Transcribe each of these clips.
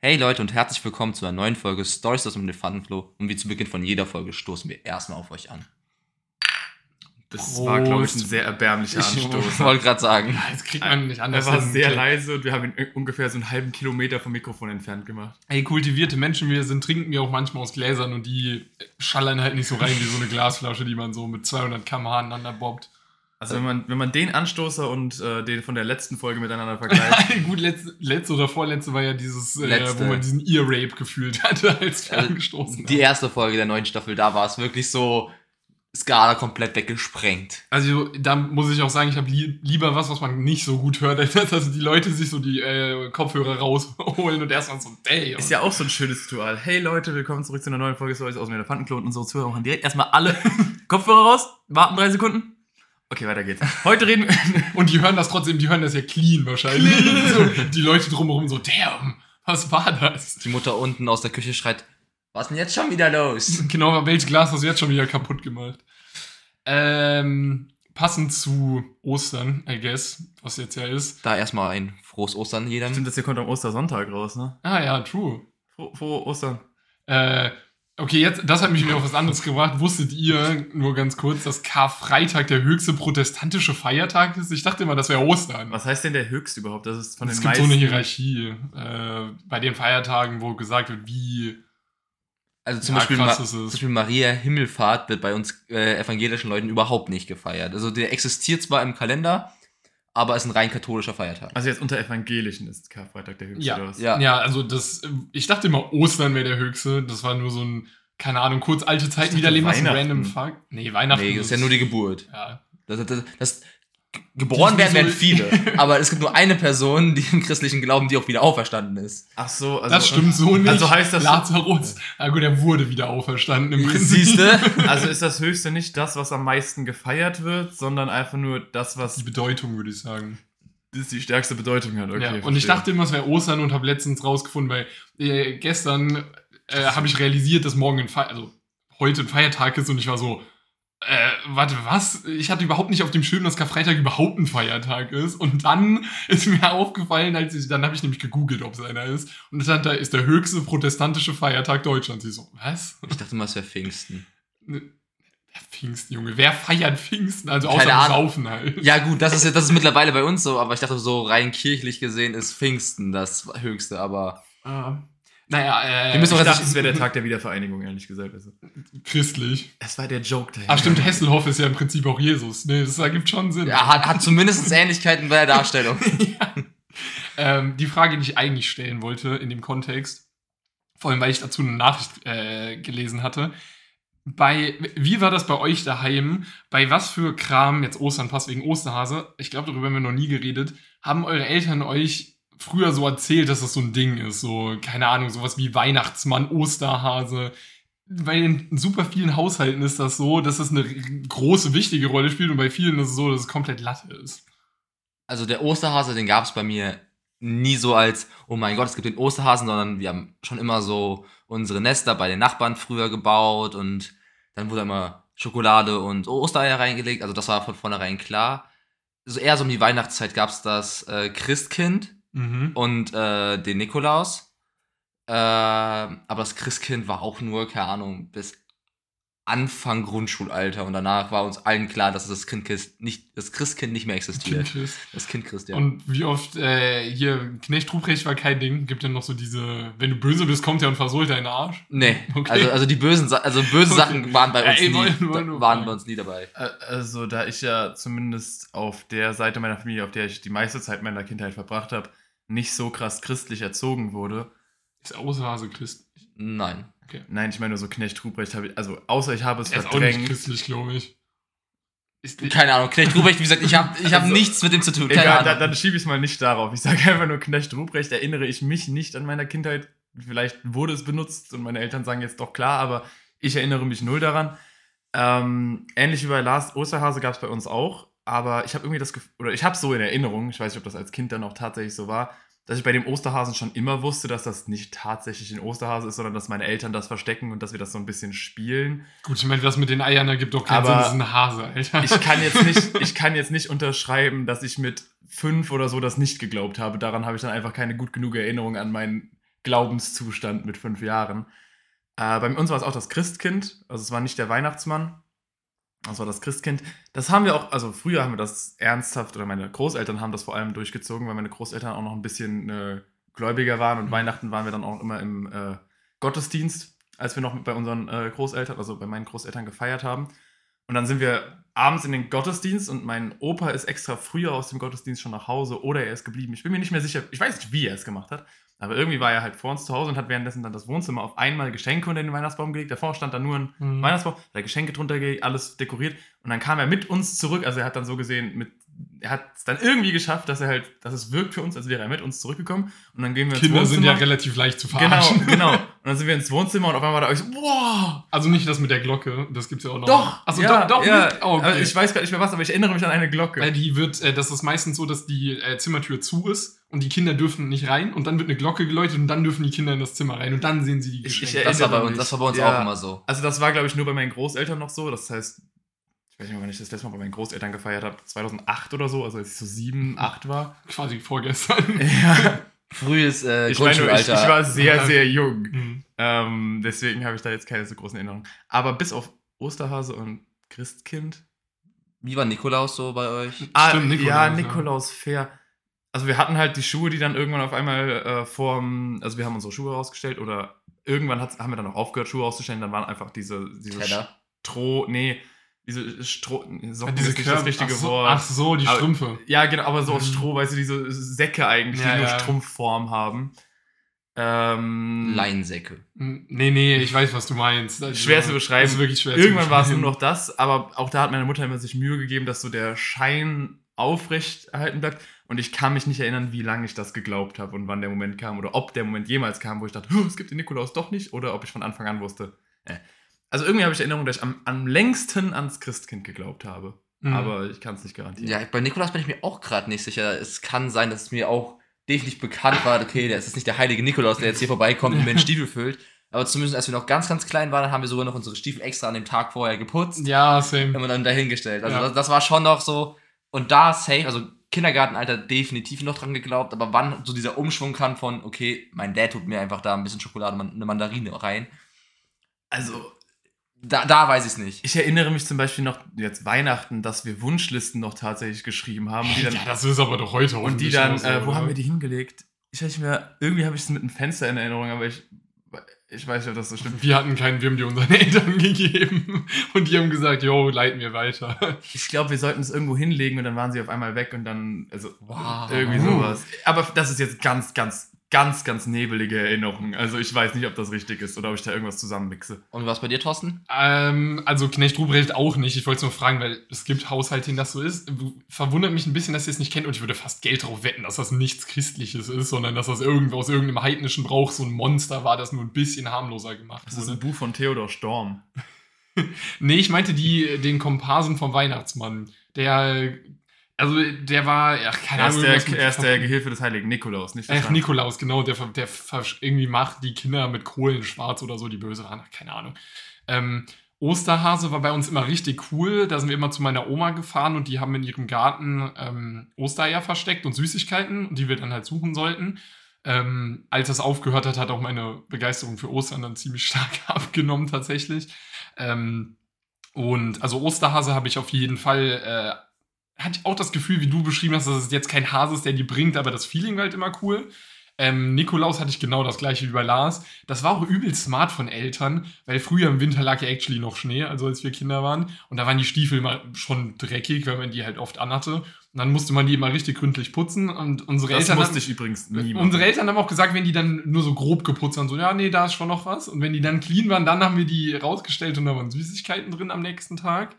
Hey Leute und herzlich willkommen zu einer neuen Folge Stories aus dem Elefantenflow. Und wie zu Beginn von jeder Folge stoßen wir erstmal auf euch an. Das Prost. war, glaube ich, ein sehr erbärmlicher Ich Anstoß. wollte gerade sagen. Das kriegt man nicht Er anders. war hin. sehr leise und wir haben ihn ungefähr so einen halben Kilometer vom Mikrofon entfernt gemacht. Ey, kultivierte Menschen wir sind, trinken wir auch manchmal aus Gläsern und die schallern halt nicht so rein wie so eine Glasflasche, die man so mit 200 km/h aneinander bobbt. Also wenn man, wenn man den Anstoßer und äh, den von der letzten Folge miteinander vergleicht, Gut, letzte, letzte oder vorletzte war ja dieses, äh, wo man diesen Ear-Rape gefühlt hatte, als Also, ferngestoßen. Die erste Folge der neuen Staffel, da war es wirklich so Skala komplett weggesprengt. Also da muss ich auch sagen, ich habe li lieber was, was man nicht so gut hört, als dass die Leute sich so die äh, Kopfhörer rausholen und erstmal so, damn. ist ja auch so ein schönes Ritual. Hey Leute, willkommen zurück zu einer neuen Folge Stories aus dem Elefantenklo und unsere Zuhörer machen direkt erstmal alle Kopfhörer raus, warten drei Sekunden. Okay, weiter geht's. Heute reden wir... Und die hören das trotzdem, die hören das ja clean wahrscheinlich. so, die Leute drumherum so, damn, was war das? Die Mutter unten aus der Küche schreit, was ist denn jetzt schon wieder los? Genau, welches Glas hast du jetzt schon wieder kaputt gemacht? Ähm, passend zu Ostern, I guess, was jetzt ja ist. Da erstmal ein frohes Ostern jedem. Stimmt, das hier kommt am Ostersonntag raus, ne? Ah ja, true. Frohe, frohe Ostern. Äh, okay, jetzt, das hat mich wieder auf was anderes gebracht. Wusstet ihr, nur ganz kurz, dass Karfreitag der höchste protestantische Feiertag ist? Ich dachte immer, das wäre Ostern. Was heißt denn der höchste überhaupt? Das ist von es den gibt so meisten... eine Hierarchie äh, bei den Feiertagen, wo gesagt wird, wie Also zum, Ja, Beispiel, krass Ma zum es. Beispiel Maria Himmelfahrt wird bei uns äh, evangelischen Leuten überhaupt nicht gefeiert. Also der existiert zwar im Kalender, aber ist ein rein katholischer Feiertag. Also jetzt unter Evangelischen ist Karfreitag der höchste Ja. oder was? Ja. Ja, also das, ich dachte immer, Ostern wäre der höchste. Das war nur so ein, keine Ahnung, kurz alte Zeiten wiederleben, was ein Weihnachten. random Fuck. Nee, Weihnachten. nee, das ist ja nur die Geburt. Ja. Das, das, das, geboren werden ist werden viele, aber es gibt nur eine Person, die im christlichen Glauben, die auch wieder auferstanden ist. Ach so, also... das stimmt so nicht. Also heißt das- Lazarus. Na gut, er wurde wieder auferstanden im Prinzip. Siehste? Also ist das höchste nicht das, was am meisten gefeiert wird, sondern einfach nur das, was Die Bedeutung, würde ich sagen. das die stärkste Bedeutung hat. Okay, ja, und ich dachte immer, es wäre Ostern und habe letztens rausgefunden, weil äh, gestern äh, habe ich realisiert, dass morgen ein Feiertag, also heute ein Feiertag ist und ich war so, äh, warte, was? Ich hatte überhaupt nicht auf dem Schirm, dass Karfreitag überhaupt ein Feiertag ist. Und dann ist mir aufgefallen, als ich, dann habe ich nämlich gegoogelt, ob es einer ist. Und stand da ist der höchste protestantische Feiertag Deutschlands. Ich so, was? Ich dachte mal, es wäre Pfingsten. Ja, Pfingsten, Junge. Wer feiert Pfingsten? Also Keine außer Ahnung. Saufen halt. Ja gut, das ist, das ist mittlerweile bei uns so, aber ich dachte so rein kirchlich gesehen ist Pfingsten das höchste, aber Äh, naja, äh, Wir müssen Ich auch- dachte, es wäre der Tag der Wiedervereinigung, ehrlich gesagt. Also, christlich. es war der Joke dahinter. Ah, stimmt, Hesselhoff ist ja im Prinzip auch Jesus. Ne, das ergibt schon Sinn. er hat, hat zumindest Ähnlichkeiten bei der Darstellung. Ähm, die Frage, die ich eigentlich stellen wollte in dem Kontext, vor allem weil ich dazu eine Nachricht äh, gelesen hatte. Bei, wie war das bei euch daheim? Bei was für Kram, jetzt Ostern passt wegen Osterhase, ich glaube, darüber haben wir noch nie geredet, haben eure Eltern euch früher so erzählt, dass das so ein Ding ist? So, keine Ahnung, sowas wie Weihnachtsmann, Osterhase. Bei in super vielen Haushalten ist das so, dass es eine große, wichtige Rolle spielt und bei vielen ist es so, dass es komplett Latte ist. Also der Osterhase, den gab es bei mir nie so als, oh mein Gott, es gibt den Osterhasen, sondern wir haben schon immer so unsere Nester bei den Nachbarn früher gebaut und dann wurde immer Schokolade und Ostereier reingelegt, also das war von vornherein klar. So eher so um die Weihnachtszeit gab es das äh, Christkind Mhm. und äh, den Nikolaus. Äh, aber das Christkind war auch nur, keine Ahnung, bis Anfang Grundschulalter und danach war uns allen klar, dass das Kind nicht, das Christkind nicht mehr existiert. Kind. Das Kind Christ, ja. Und wie oft, äh, hier, Knecht Ruprecht war kein Ding, gibt ja noch so diese, wenn du böse bist, kommt er und versohlt deinen Arsch. Nee, Okay. also, also die bösen, also böse Okay. Sachen waren bei uns Ey, nie, wollen- wollen nur waren bei uns nie dabei. Also, da ich ja zumindest auf der Seite meiner Familie, auf der ich die meiste Zeit meiner Kindheit verbracht habe, nicht so krass christlich erzogen wurde. Ist Außerhase Christ. Nein. Nein, ich meine nur so Knecht Ruprecht habe ich, also außer ich habe es Er ist auch nicht verdrängt. christlich, glaube ich. Ist, Keine Ahnung, Knecht Ruprecht, wie gesagt, ich habe ich hab Also, nichts mit dem zu tun. Keine Egal, Ahnung. dann, dann schiebe ich es mal nicht darauf. Ich sage einfach nur Knecht Ruprecht, erinnere ich mich nicht an meiner Kindheit. Vielleicht wurde es benutzt und meine Eltern sagen jetzt doch klar, aber ich erinnere mich null daran. Ähm, ähnlich wie bei Last Osterhase gab es bei uns auch, aber ich habe irgendwie das Gefühl, oder ich habe so in Erinnerung, ich weiß nicht, ob das als Kind dann auch tatsächlich so war, dass ich bei dem Osterhasen schon immer wusste, dass das nicht tatsächlich ein Osterhase ist, sondern dass meine Eltern das verstecken und dass wir das so ein bisschen spielen. gut, ich meine, das mit den Eiern ergibt doch keinen Aber Sinn, das ist ein Hase, Alter. Ich kann jetzt nicht, ich kann jetzt nicht unterschreiben, dass ich mit fünf oder so das nicht geglaubt habe. Daran habe ich dann einfach keine gut genug Erinnerung an mein Glaubenszustand mit fünf Jahren. Äh, bei uns war es auch das Christkind, also es war nicht der Weihnachtsmann, das war das Christkind. Das haben wir auch, also früher haben wir das ernsthaft, oder meine Großeltern haben das vor allem durchgezogen, weil meine Großeltern auch noch ein bisschen äh, gläubiger waren und Mhm. Weihnachten waren wir dann auch immer im äh, Gottesdienst, als wir noch bei unseren äh, Großeltern, also bei meinen Großeltern gefeiert haben. Und dann sind wir abends in den Gottesdienst und mein Opa ist extra früher aus dem Gottesdienst schon nach Hause oder er ist geblieben. Ich bin mir nicht mehr sicher, ich weiß nicht, wie er es gemacht hat, aber irgendwie war er halt vor uns zu Hause und hat währenddessen dann das Wohnzimmer auf einmal Geschenke unter den Weihnachtsbaum gelegt. Davor stand da nur ein Mhm. Weihnachtsbaum, er Geschenke drunter gelegt, alles dekoriert und dann kam er mit uns zurück. Also er hat dann so gesehen, mit, er hat es dann irgendwie geschafft, dass er halt, dass es wirkt für uns, als wäre er mit uns zurückgekommen. Und dann gehen wir ins Kinder sind Wohnzimmer. ja relativ leicht zu Genau, verarschen. genau. Und dann sind wir ins Wohnzimmer und auf einmal war da euch so, boah, Also nicht das mit der Glocke, das gibt's ja auch noch. doch, Also ja, doch, doch ja. mit- oh, okay. Also ich weiß gar nicht mehr was, aber ich erinnere mich an eine Glocke. Weil die wird, äh, das ist meistens so, dass die äh, Zimmertür zu ist und die Kinder dürfen nicht rein und dann wird eine Glocke geläutet und dann dürfen die Kinder in das Zimmer rein und dann sehen sie die Ich- Geschenke. ich Das war bei uns, das war bei uns Ja. auch immer so. Also das war, glaube ich, nur bei meinen Großeltern noch so. Das heißt, ich weiß nicht mehr, wann ich das letzte Mal bei meinen Großeltern gefeiert habe. 2008 oder so, also als ich so sieben, acht war. Quasi vorgestern. Ja, Frühes äh, ich, meine, ich, ich war sehr, sehr jung. Mhm. Ähm, deswegen habe ich da jetzt keine so großen Erinnerungen. Aber bis auf Osterhase und Christkind. Wie war Nikolaus so bei euch? Ah, Stimmt, Nikolaus, ja, ja. Nikolaus, fair. Also wir hatten halt die Schuhe, die dann irgendwann auf einmal äh, vorm, also wir haben unsere Schuhe rausgestellt oder irgendwann haben wir dann auch aufgehört, Schuhe rauszustellen, dann waren einfach diese, diese Teller. Stroh, nee, diese Stroh, Socken diese ist nicht das richtige ach so, Wort. Ach so, die Aber- Strümpfe. Ja, genau, aber so aus Mhm. Stroh, weißt du, diese Säcke eigentlich, Ja, die nur ja. Strumpfform haben. Ähm, Leinsäcke. Hm, Nee, nee, ich weiß, was du meinst. Also, Schwer zu beschreiben. Ist wirklich schwer zu Irgendwann war es nur noch das, aber auch da hat meine Mutter immer sich Mühe gegeben, dass so der Schein aufrecht erhalten bleibt. Und ich kann mich nicht erinnern, wie lange ich das geglaubt habe und wann der Moment kam oder ob der Moment jemals kam, wo ich dachte, "Huh, es gibt den Nikolaus doch nicht oder ob ich von Anfang an wusste. äh. Also irgendwie habe ich Erinnerung, dass ich am, am längsten ans Christkind geglaubt habe. Mhm. Aber ich kann es nicht garantieren. Ja, bei Nikolaus bin ich mir auch gerade nicht sicher. Es kann sein, dass es mir auch definitiv bekannt war, okay, der ist nicht der heilige Nikolaus, der jetzt hier vorbeikommt und mir einen Stiefel füllt. Aber zumindest als wir noch ganz, ganz klein waren, haben wir sogar noch unsere Stiefel extra an dem Tag vorher geputzt Ja, same. und dann dahingestellt. Also Ja. das, das war schon noch so. Und da safe, also Kindergartenalter definitiv noch dran geglaubt, aber wann so dieser Umschwung kam von, okay, mein Dad tut mir einfach da ein bisschen Schokolade und eine Mandarine rein. Also Da, da weiß ich es nicht. ich erinnere mich zum Beispiel noch jetzt Weihnachten, dass wir Wunschlisten noch tatsächlich geschrieben haben. Die dann, ja, das ist aber doch heute Und die dann, äh, wo haben wir die hingelegt? Ich weiß nicht mehr, irgendwie habe ich es mit einem Fenster in Erinnerung, aber ich, ich weiß nicht, ob das so stimmt. Wir hatten keinen, wir haben die unseren Eltern gegeben und die haben gesagt, yo, leiten wir weiter. Ich glaube, wir sollten es irgendwo hinlegen und dann waren sie auf einmal weg und dann, also Wow. irgendwie sowas. Aber das ist jetzt ganz, ganz, ganz, ganz nebelige Erinnerung. Also ich weiß nicht, ob das richtig ist oder ob ich da irgendwas zusammenmixe. Und was bei dir, Thorsten? Ähm, also Knecht Ruprecht auch nicht. Ich wollte es nur fragen, weil es gibt Haushalte, in denen das so ist. Verwundert mich ein bisschen, dass ihr es nicht kennt und ich würde fast Geld drauf wetten, dass das nichts Christliches ist, sondern dass das irgendwo aus irgendeinem heidnischen Brauch so ein Monster war, das nur ein bisschen harmloser gemacht Das ist wurde. ein Buch von Theodor Storm. Nee, ich meinte die, den Komparsen vom Weihnachtsmann. Der, also der war, ja, keine Er ist, Ahnung. der, er ist der Gehilfe des heiligen Nikolaus, nicht der Ach. Nikolaus, genau, der, der irgendwie macht die Kinder mit Kohlen schwarz oder so, die böse waren, keine Ahnung. Ähm, Osterhase war bei uns immer richtig cool. Da sind wir immer zu meiner Oma gefahren und die haben in ihrem Garten ähm, Ostereier versteckt und Süßigkeiten, die wir dann halt suchen sollten. Ähm, als das aufgehört hat, hat auch meine Begeisterung für Ostern dann ziemlich stark abgenommen tatsächlich. Ähm, und also Osterhase habe ich auf jeden Fall, äh, hatte ich auch das Gefühl, wie du beschrieben hast, dass es jetzt kein Hase ist, der die bringt, aber das Feeling war halt immer cool. Ähm, Nikolaus hatte ich genau das gleiche wie bei Lars. Das war auch übelst smart von Eltern, weil früher im Winter lag ja actually noch Schnee, also als wir Kinder waren. Und da waren die Stiefel mal schon dreckig, weil man die halt oft anhatte. Und dann musste man die immer richtig gründlich putzen. Und unsere Das Eltern. musste haben- ich übrigens nie machen. Unsere Eltern haben auch gesagt, wenn die dann nur so grob geputzt haben, so, ja, nee, da ist schon noch was. Und wenn die dann clean waren, dann haben wir die rausgestellt und da waren Süßigkeiten drin am nächsten Tag.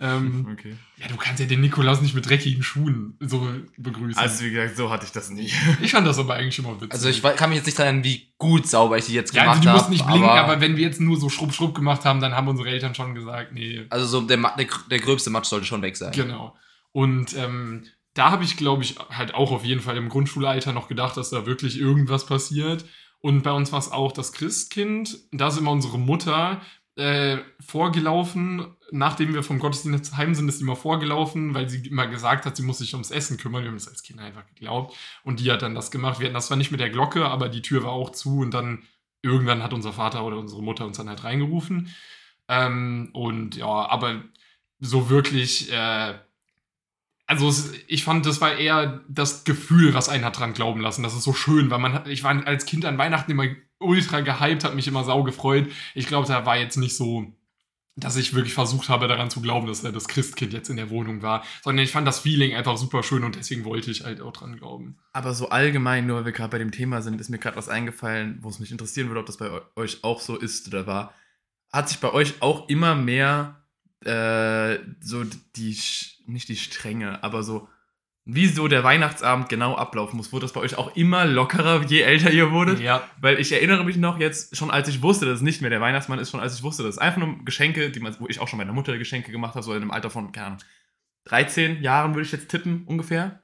Ähm, Okay. ja, du kannst ja den Nikolaus nicht mit dreckigen Schuhen so begrüßen. Also wie gesagt, so hatte ich das nie. ich fand das aber eigentlich immer witzig. Also ich kann mich jetzt nicht daran, wie gut sauber ich die jetzt ja, gemacht also die habe. mussten nicht blinken, aber, wenn wir jetzt nur so schrupp, schrupp gemacht haben, dann haben unsere Eltern schon gesagt, nee, also so der, der, der gröbste Matsch sollte schon weg sein. Genau. Und ähm, da habe ich, glaube ich, halt auch auf jeden Fall im Grundschulalter noch gedacht, dass da wirklich irgendwas passiert. Und bei uns war es auch das Christkind. Da ist immer unsere Mutter äh, vorgelaufen, nachdem wir vom Gottesdienst heim sind, ist die immer vorgelaufen, weil sie immer gesagt hat, sie muss sich ums Essen kümmern. Wir haben das als Kinder einfach geglaubt. Und die hat dann das gemacht. Wir hatten das zwar nicht mit der Glocke, aber die Tür war auch zu und dann irgendwann hat unser Vater oder unsere Mutter uns dann halt reingerufen. Ähm, und ja, aber so wirklich, äh, also ich fand, das war eher das Gefühl, was einen hat dran glauben lassen. Das ist so schön, weil man ich war als Kind an Weihnachten immer ultra gehypt, hat mich immer sau gefreut. Ich glaube, da war jetzt nicht so, dass ich wirklich versucht habe, daran zu glauben, dass das Christkind jetzt in der Wohnung war, sondern ich fand das Feeling einfach super schön und deswegen wollte ich halt auch dran glauben. Aber so allgemein, nur weil wir gerade bei dem Thema sind, ist mir gerade was eingefallen, wo es mich interessieren würde, ob das bei euch auch so ist oder war. Hat sich bei euch auch immer mehr äh, so die, nicht die Strenge, aber so wie so der Weihnachtsabend genau ablaufen muss. Wurde das bei euch auch immer lockerer, je älter ihr wurdet? Ja. Weil ich erinnere mich noch jetzt, schon als ich wusste, dass es nicht mehr der Weihnachtsmann ist, schon als ich wusste, dass es einfach nur Geschenke, die man, wo ich auch schon meiner Mutter Geschenke gemacht habe, so in einem Alter von, keine Ahnung, 13 Jahren würde ich jetzt tippen, ungefähr,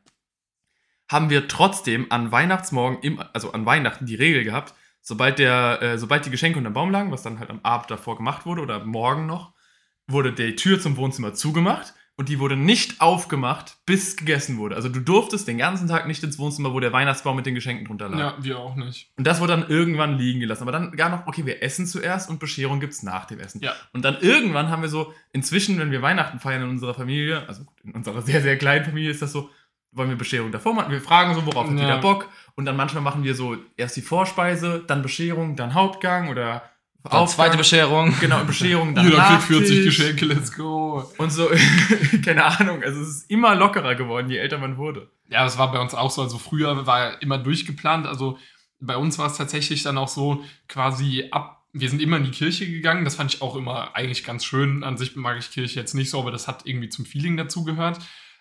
haben wir trotzdem an Weihnachtsmorgen, im, also an Weihnachten die Regel gehabt, sobald, der, äh, sobald die Geschenke unter dem Baum lagen, was dann halt am Abend davor gemacht wurde oder morgen noch, wurde die Tür zum Wohnzimmer zugemacht und die wurde nicht aufgemacht, bis gegessen wurde. Also du durftest den ganzen Tag nicht ins Wohnzimmer, wo der Weihnachtsbaum mit den Geschenken drunter lag. Ja, wir auch nicht. Und das wurde dann irgendwann liegen gelassen. Aber dann gar noch, okay, wir essen zuerst und Bescherung gibt's nach dem Essen. Ja. Und dann irgendwann haben wir so, inzwischen, wenn wir Weihnachten feiern in unserer Familie, also in unserer sehr, sehr kleinen Familie ist das so, wollen wir Bescherung davor machen. Wir fragen so, worauf hat Ja. jeder Bock. Und dann manchmal machen wir so erst die Vorspeise, dann Bescherung, dann Hauptgang oder Dann zweite Bescherung. Genau, Bescherung, dann Jeder kriegt 40 Nachtisch. Geschenke, let's go. Und so, keine Ahnung, also es ist immer lockerer geworden, je älter man wurde. Ja, das war bei uns auch so. Also früher war immer durchgeplant. Also bei uns war es tatsächlich dann auch so, quasi ab. Wir sind immer in die Kirche gegangen. Das fand ich auch immer eigentlich ganz schön. An sich mag ich Kirche jetzt nicht so, aber das hat irgendwie zum Feeling dazugehört.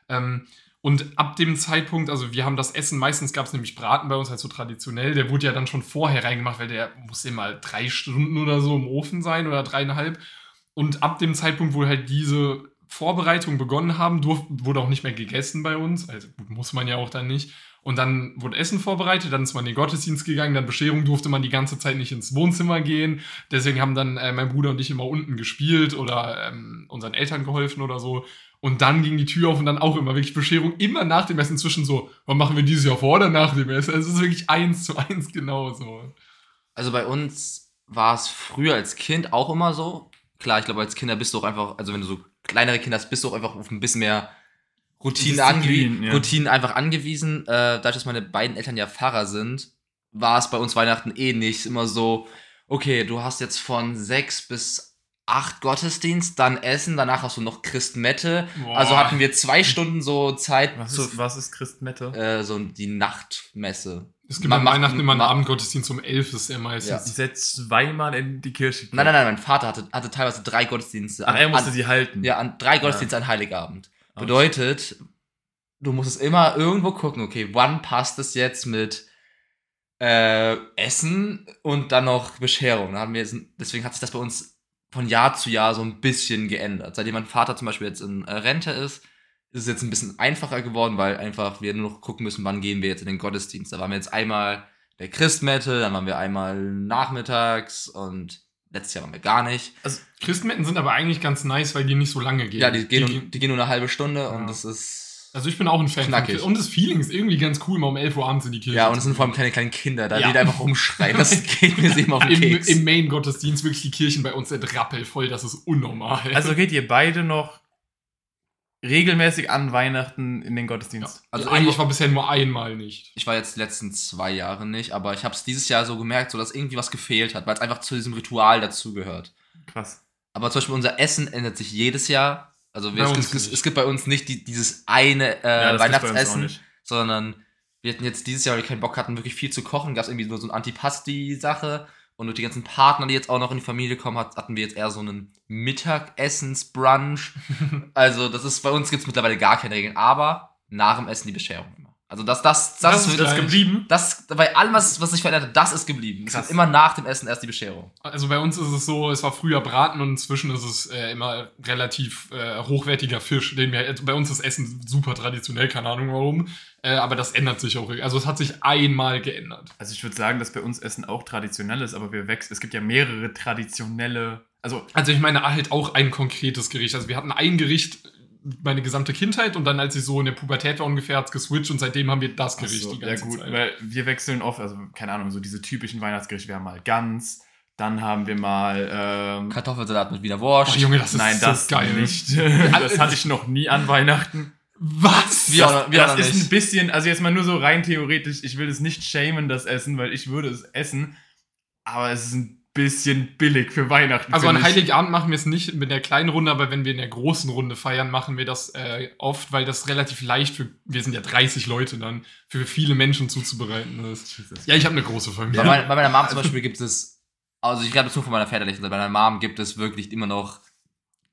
Ähm, und ab dem Zeitpunkt, also wir haben das Essen, meistens gab es nämlich Braten bei uns halt so traditionell. Der wurde ja dann schon vorher reingemacht, weil der musste immer drei Stunden oder so im Ofen sein oder dreieinhalb. Und ab dem Zeitpunkt, wo halt diese Vorbereitungen begonnen haben, durf, wurde auch nicht mehr gegessen bei uns. Also gut, muss man ja auch dann nicht. Und dann wurde Essen vorbereitet, dann ist man in den Gottesdienst gegangen, dann Bescherung durfte man die ganze Zeit nicht ins Wohnzimmer gehen. Deswegen haben dann äh, mein Bruder und ich immer unten gespielt oder ähm, unseren Eltern geholfen oder so. Und dann ging die Tür auf und dann auch immer wirklich Bescherung, immer nach dem Essen zwischen so, was machen wir dieses Jahr vor oder nach dem Essen? Also es ist wirklich eins zu eins genauso. Also bei uns war es früher als Kind auch immer so. Klar, ich glaube, als Kinder bist du auch einfach, also wenn du so kleinere Kinder hast, bist du auch einfach auf ein bisschen mehr Routinen, angewiesen, ja. Routinen einfach angewiesen. Äh, dadurch, dass meine beiden Eltern ja Pfarrer sind, war es bei uns Weihnachten eh nicht immer so, okay, du hast jetzt von sechs bis acht Gottesdienst, dann Essen, danach hast du noch Christmette. Boah. Also hatten wir zwei Stunden so Zeit, Was zu, ist, was ist Christmette? äh, so die Nachtmesse. Es gibt Man an macht- Weihnachten immer einen Abendgottesdienst um 11 ist der meistens. Ich setze zweimal in die Kirche. Nein, nein, nein, mein Vater hatte, hatte teilweise drei Gottesdienste. Ach, er an- musste an, sie halten. Ja, an drei Gottesdienste an Heiligabend. Ah. Bedeutet, du musstest immer irgendwo gucken, okay, wann passt es jetzt mit äh, Essen und dann noch Bescherung. Da haben wir jetzt, deswegen hat sich das bei uns von Jahr zu Jahr so ein bisschen geändert. Seitdem mein Vater zum Beispiel jetzt in äh, Rente ist, ist es jetzt ein bisschen einfacher geworden, weil einfach wir nur noch gucken müssen, wann gehen wir jetzt in den Gottesdienst. Da waren wir jetzt einmal der Christmette, dann waren wir einmal nachmittags und letztes Jahr waren wir gar nicht. Christmetten sind aber eigentlich ganz nice, weil die nicht so lange gehen. Ja, die gehen, die, die gehen nur eine halbe Stunde und das ist. Also ich bin auch ein Fan Knackig. Und das Feeling ist irgendwie ganz cool, mal um 11 Uhr abends in die Kirche Ja, und es sind vor allem keine kleinen Kinder, da Ja. die da einfach rumschreien. Das geht mir immer auf den Im, Keks. Im Main-Gottesdienst wirklich die Kirchen bei uns sind rappelvoll, das ist unnormal. Also geht ihr beide noch regelmäßig an Weihnachten in den Gottesdienst? also also eigentlich irgendwo- war bisher nur einmal nicht. ich war jetzt die letzten zwei Jahre nicht, aber ich habe es dieses Jahr so gemerkt, so dass irgendwie was gefehlt hat, weil es einfach zu diesem Ritual dazugehört. Krass. Aber zum Beispiel unser Essen ändert sich jedes Jahr. Also wir, es, es, es gibt bei uns nicht die, dieses eine äh, Ja, Weihnachtsessen, sondern wir hatten jetzt dieses Jahr, weil wir keinen Bock hatten, wirklich viel zu kochen, gab es irgendwie nur so eine Antipasti-Sache. Und durch die ganzen Partner, die jetzt auch noch in die Familie kommen, hat, hatten wir jetzt eher so einen Mittagessensbrunch. also, das ist bei uns gibt es mittlerweile gar keine Regeln, aber nach dem Essen die Bescherung. Also das, das, das, Das ist ist das, geblieben? das bei allem, was, was sich verändert hat, das ist geblieben. Es Krass. gibt immer nach dem Essen erst die Bescherung. Also bei uns ist es so, es war früher Braten und inzwischen ist es äh, immer relativ äh, hochwertiger Fisch. Den wir, also bei uns ist Essen super traditionell, keine Ahnung warum. Äh, aber das ändert sich auch. Also es hat sich einmal geändert. Also ich würde sagen, dass bei uns Essen auch traditionell ist, aber wir wechseln. Es gibt ja mehrere traditionelle Also, Also ich meine halt auch ein konkretes Gericht. Also wir hatten ein Gericht meine gesamte Kindheit und dann, als ich so in der Pubertät war ungefähr, hat geswitcht und seitdem haben wir das Gericht so, die ja ganze gut, Zeit. weil wir wechseln oft, also keine Ahnung, so diese typischen Weihnachtsgerichte. Wir haben mal Gans, dann haben wir mal. Ähm, Kartoffelsalat mit Wiener Oh, Wurst. Junge, das ist nein, so das geil. nicht. das hatte ich noch nie an Weihnachten. Was? Auch- wir das auch ist nicht. ein bisschen, also jetzt mal nur so rein theoretisch, ich will es nicht shamen, das Essen, weil ich würde es essen, aber es ist ein bisschen billig für Weihnachten. Also an. Heiligabend machen wir es nicht mit der kleinen Runde, aber wenn wir in der großen Runde feiern, machen wir das äh, oft, weil das relativ leicht für, wir sind ja 30 Leute dann, für viele Menschen zuzubereiten ist. Ja, ich habe eine große Bei, Familie. mein, bei meiner Mom zum Beispiel gibt es, also ich glaube, das nur von meiner väterlichen Seite, bei meiner Mom gibt es wirklich immer noch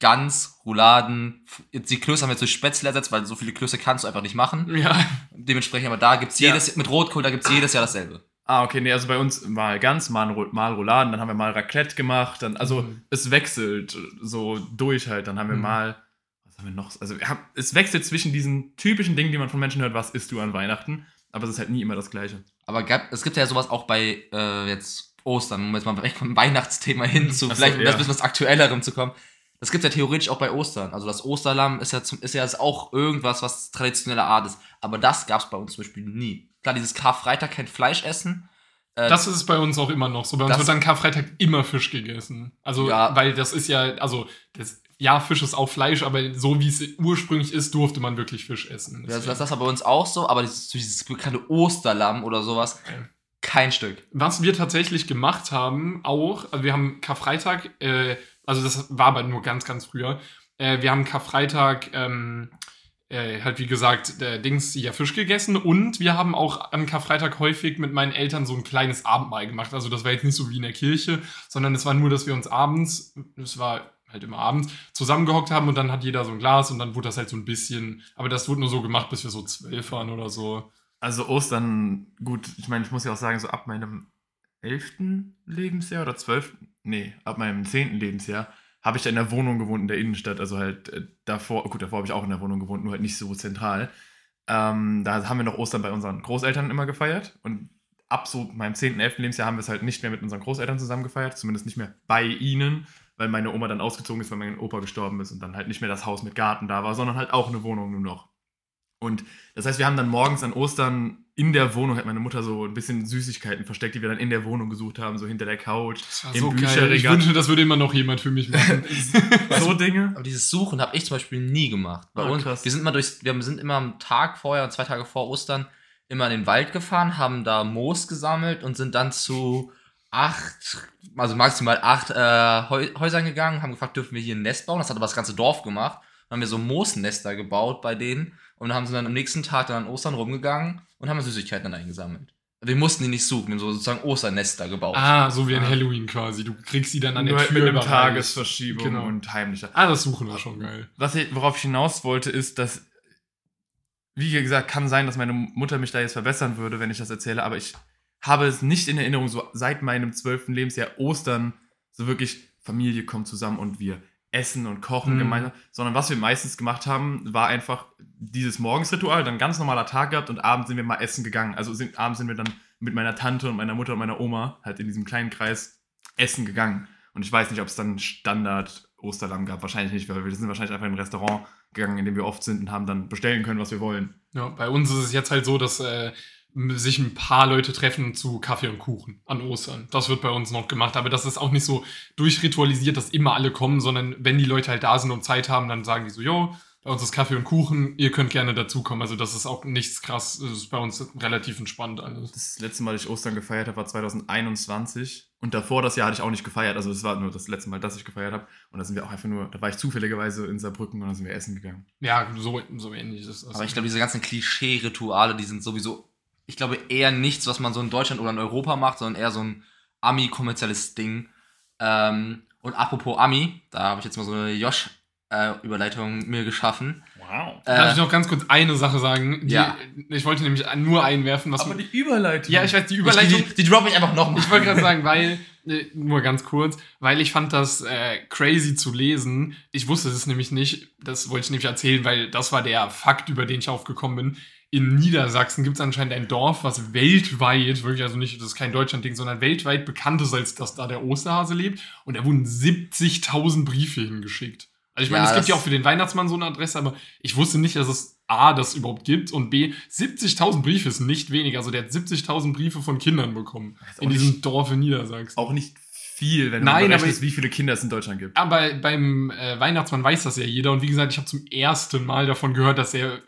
Gans, Rouladen. Jetzt die Klöße haben wir jetzt durch Spätzle ersetzt, weil so viele Klöße kannst du einfach nicht machen. Ja, Dementsprechend, aber da gibt's Ja. jedes, mit Rotkohl, da gibt's jedes Jahr dasselbe. Ah, okay, nee, also bei uns mal ganz, mal, mal Rouladen, dann haben wir mal Raclette gemacht, dann, also Mhm. es wechselt so durch halt, dann haben wir Mhm. mal, was haben wir noch, also wir haben, es wechselt zwischen diesen typischen Dingen, die man von Menschen hört, was isst du an Weihnachten, aber es ist halt nie immer das Gleiche. Aber gab, es gibt ja sowas auch bei äh, jetzt Ostern, um jetzt mal weg vom Weihnachtsthema hin zu, so, vielleicht um ja. das bisschen was Aktuellerem zu kommen. Das gibt ja theoretisch auch bei Ostern. Also das Osterlamm ist ja, zum, ist ja jetzt auch irgendwas, was traditionelle Art ist. Aber das gab's bei uns zum Beispiel nie. Klar, dieses Karfreitag kein Fleisch essen. Äh, das ist bei uns auch immer noch so. Bei uns wird dann Karfreitag immer Fisch gegessen. Also, Ja. weil das ist ja, also, das, ja, Fisch ist auch Fleisch, aber so wie es ursprünglich ist, durfte man wirklich Fisch essen. das, das, das war bei uns auch so, aber dieses, dieses bekannte Osterlamm oder sowas, Ja. kein Stück. Was wir tatsächlich gemacht haben, auch, also wir haben Karfreitag, äh, also das war aber nur ganz, ganz früher, äh, wir haben Karfreitag, ähm, äh, halt wie gesagt, der Dings ja Fisch gegessen und wir haben auch am Karfreitag häufig mit meinen Eltern so ein kleines Abendmahl gemacht. Also das war jetzt nicht so wie in der Kirche, sondern es war nur, dass wir uns abends, es war halt immer abends, zusammengehockt haben und dann hat jeder so ein Glas und dann wurde das halt so ein bisschen, aber das wurde nur so gemacht, bis wir so zwölf waren oder so. Also Ostern, gut, ich meine, ich muss ja auch sagen, so ab meinem elften Lebensjahr oder zwölften, nee, ab meinem zehnten Lebensjahr habe ich da in der Wohnung gewohnt in der Innenstadt, also halt äh, davor, gut, davor habe ich auch in der Wohnung gewohnt, nur halt nicht so zentral. Ähm, da haben wir noch Ostern bei unseren Großeltern immer gefeiert und ab so meinem zehnten, elften Lebensjahr haben wir es halt nicht mehr mit unseren Großeltern zusammen gefeiert, zumindest nicht mehr bei ihnen, weil meine Oma dann ausgezogen ist, weil mein Opa gestorben ist und dann halt nicht mehr das Haus mit Garten da war, sondern halt auch eine Wohnung nur noch. Und das heißt, wir haben dann morgens an Ostern in der Wohnung, hat meine Mutter so ein bisschen Süßigkeiten versteckt, die wir dann in der Wohnung gesucht haben, so hinter der Couch. Das war Im so geil. Ich Bücherregal. wünsche, das würde immer noch jemand für mich machen. So Dinge. Aber dieses Suchen habe ich zum Beispiel nie gemacht. Bei Ah, uns, krass. wir sind immer durch, wir sind immer am Tag vorher, zwei Tage vor Ostern, immer in den Wald gefahren, haben da Moos gesammelt und sind dann zu acht, also maximal acht äh, Häu- Häusern gegangen, haben gefragt, dürfen wir hier ein Nest bauen? Das hat aber das ganze Dorf gemacht. Dann haben wir so Moosnester gebaut bei denen und haben sie dann am nächsten Tag dann an Ostern rumgegangen und haben Süßigkeiten dann eingesammelt. Wir mussten die nicht suchen, wir haben so sozusagen Osternester gebaut. ah, so wie ein Ah. Halloween quasi. Du kriegst sie dann an Nur der Tür mit überreicht. Tagesverschiebung Genau. und heimlicher. Ah, das Suchen war schon geil. Was ich, worauf ich hinaus wollte, ist, dass, wie gesagt, kann sein, dass meine Mutter mich da jetzt verbessern würde, wenn ich das erzähle, aber ich habe es nicht in Erinnerung, so seit meinem zwölften Lebensjahr Ostern, so wirklich Familie kommt zusammen und wir essen und kochen Mhm. gemeinsam, sondern was wir meistens gemacht haben, war einfach dieses Morgensritual, dann ganz normaler Tag gehabt und abends sind wir mal essen gegangen. Also sind, abends sind wir dann mit meiner Tante und meiner Mutter und meiner Oma halt in diesem kleinen Kreis essen gegangen. Und ich weiß nicht, ob es dann Standard Osterlamm gab. Wahrscheinlich nicht, weil wir sind wahrscheinlich einfach in ein Restaurant gegangen, in dem wir oft sind und haben dann bestellen können, was wir wollen. Ja, bei uns ist es jetzt halt so, dass äh, sich ein paar Leute treffen zu Kaffee und Kuchen an Ostern. Das wird bei uns noch gemacht, aber das ist auch nicht so durchritualisiert, dass immer alle kommen, sondern wenn die Leute halt da sind und Zeit haben, dann sagen die so, jo, bei uns ist Kaffee und Kuchen, ihr könnt gerne dazukommen. Also das ist auch nichts krass, das ist bei uns relativ entspannt alles. Das letzte Mal, dass ich Ostern gefeiert habe, war 2021. Und davor das Jahr hatte ich auch nicht gefeiert. Also es war nur das letzte Mal, dass ich gefeiert habe. Und da sind wir auch einfach nur, da war ich zufälligerweise in Saarbrücken und dann sind wir essen gegangen. Ja, so, so ähnlich ist das. Aber ich glaube, diese ganzen Klischee-Rituale, die sind sowieso, ich glaube, eher nichts, was man so in Deutschland oder in Europa macht, sondern eher so ein Ami-kommerzielles Ding. Ähm, und apropos Ami, da habe ich jetzt mal so eine Josh-Überleitung mir geschaffen. Wow. Darf Äh, ich noch ganz kurz eine Sache sagen? Die, Ja. Ich wollte nämlich nur einwerfen, was Aber die Überleitung. Ja, ich weiß, die Überleitung. die, die droppe ich einfach nochmal. Ich wollte gerade sagen, weil, äh, nur ganz kurz, weil ich fand das äh, crazy zu lesen. Ich wusste es nämlich nicht, das wollte ich nämlich erzählen, weil das war der Fakt, über den ich aufgekommen bin. In Niedersachsen gibt es anscheinend ein Dorf, was weltweit, wirklich, also nicht, das ist kein Deutschland-Ding, sondern weltweit bekannt ist, als dass da der Osterhase lebt. Und da wurden 70.000 Briefe hingeschickt. Also ich meine, Ja, es gibt ja auch für den Weihnachtsmann so eine Adresse, aber ich wusste nicht, dass es A, das überhaupt gibt und B, 70.000 Briefe ist nicht wenig. Also der hat 70.000 Briefe von Kindern bekommen. In diesem Dorf in Niedersachsen. Auch nicht viel, wenn Nein, aber berechnest, ich- wie viele Kinder es in Deutschland gibt. Aber beim äh, Weihnachtsmann weiß das ja jeder. Und wie gesagt, ich habe zum ersten Mal davon gehört, dass er,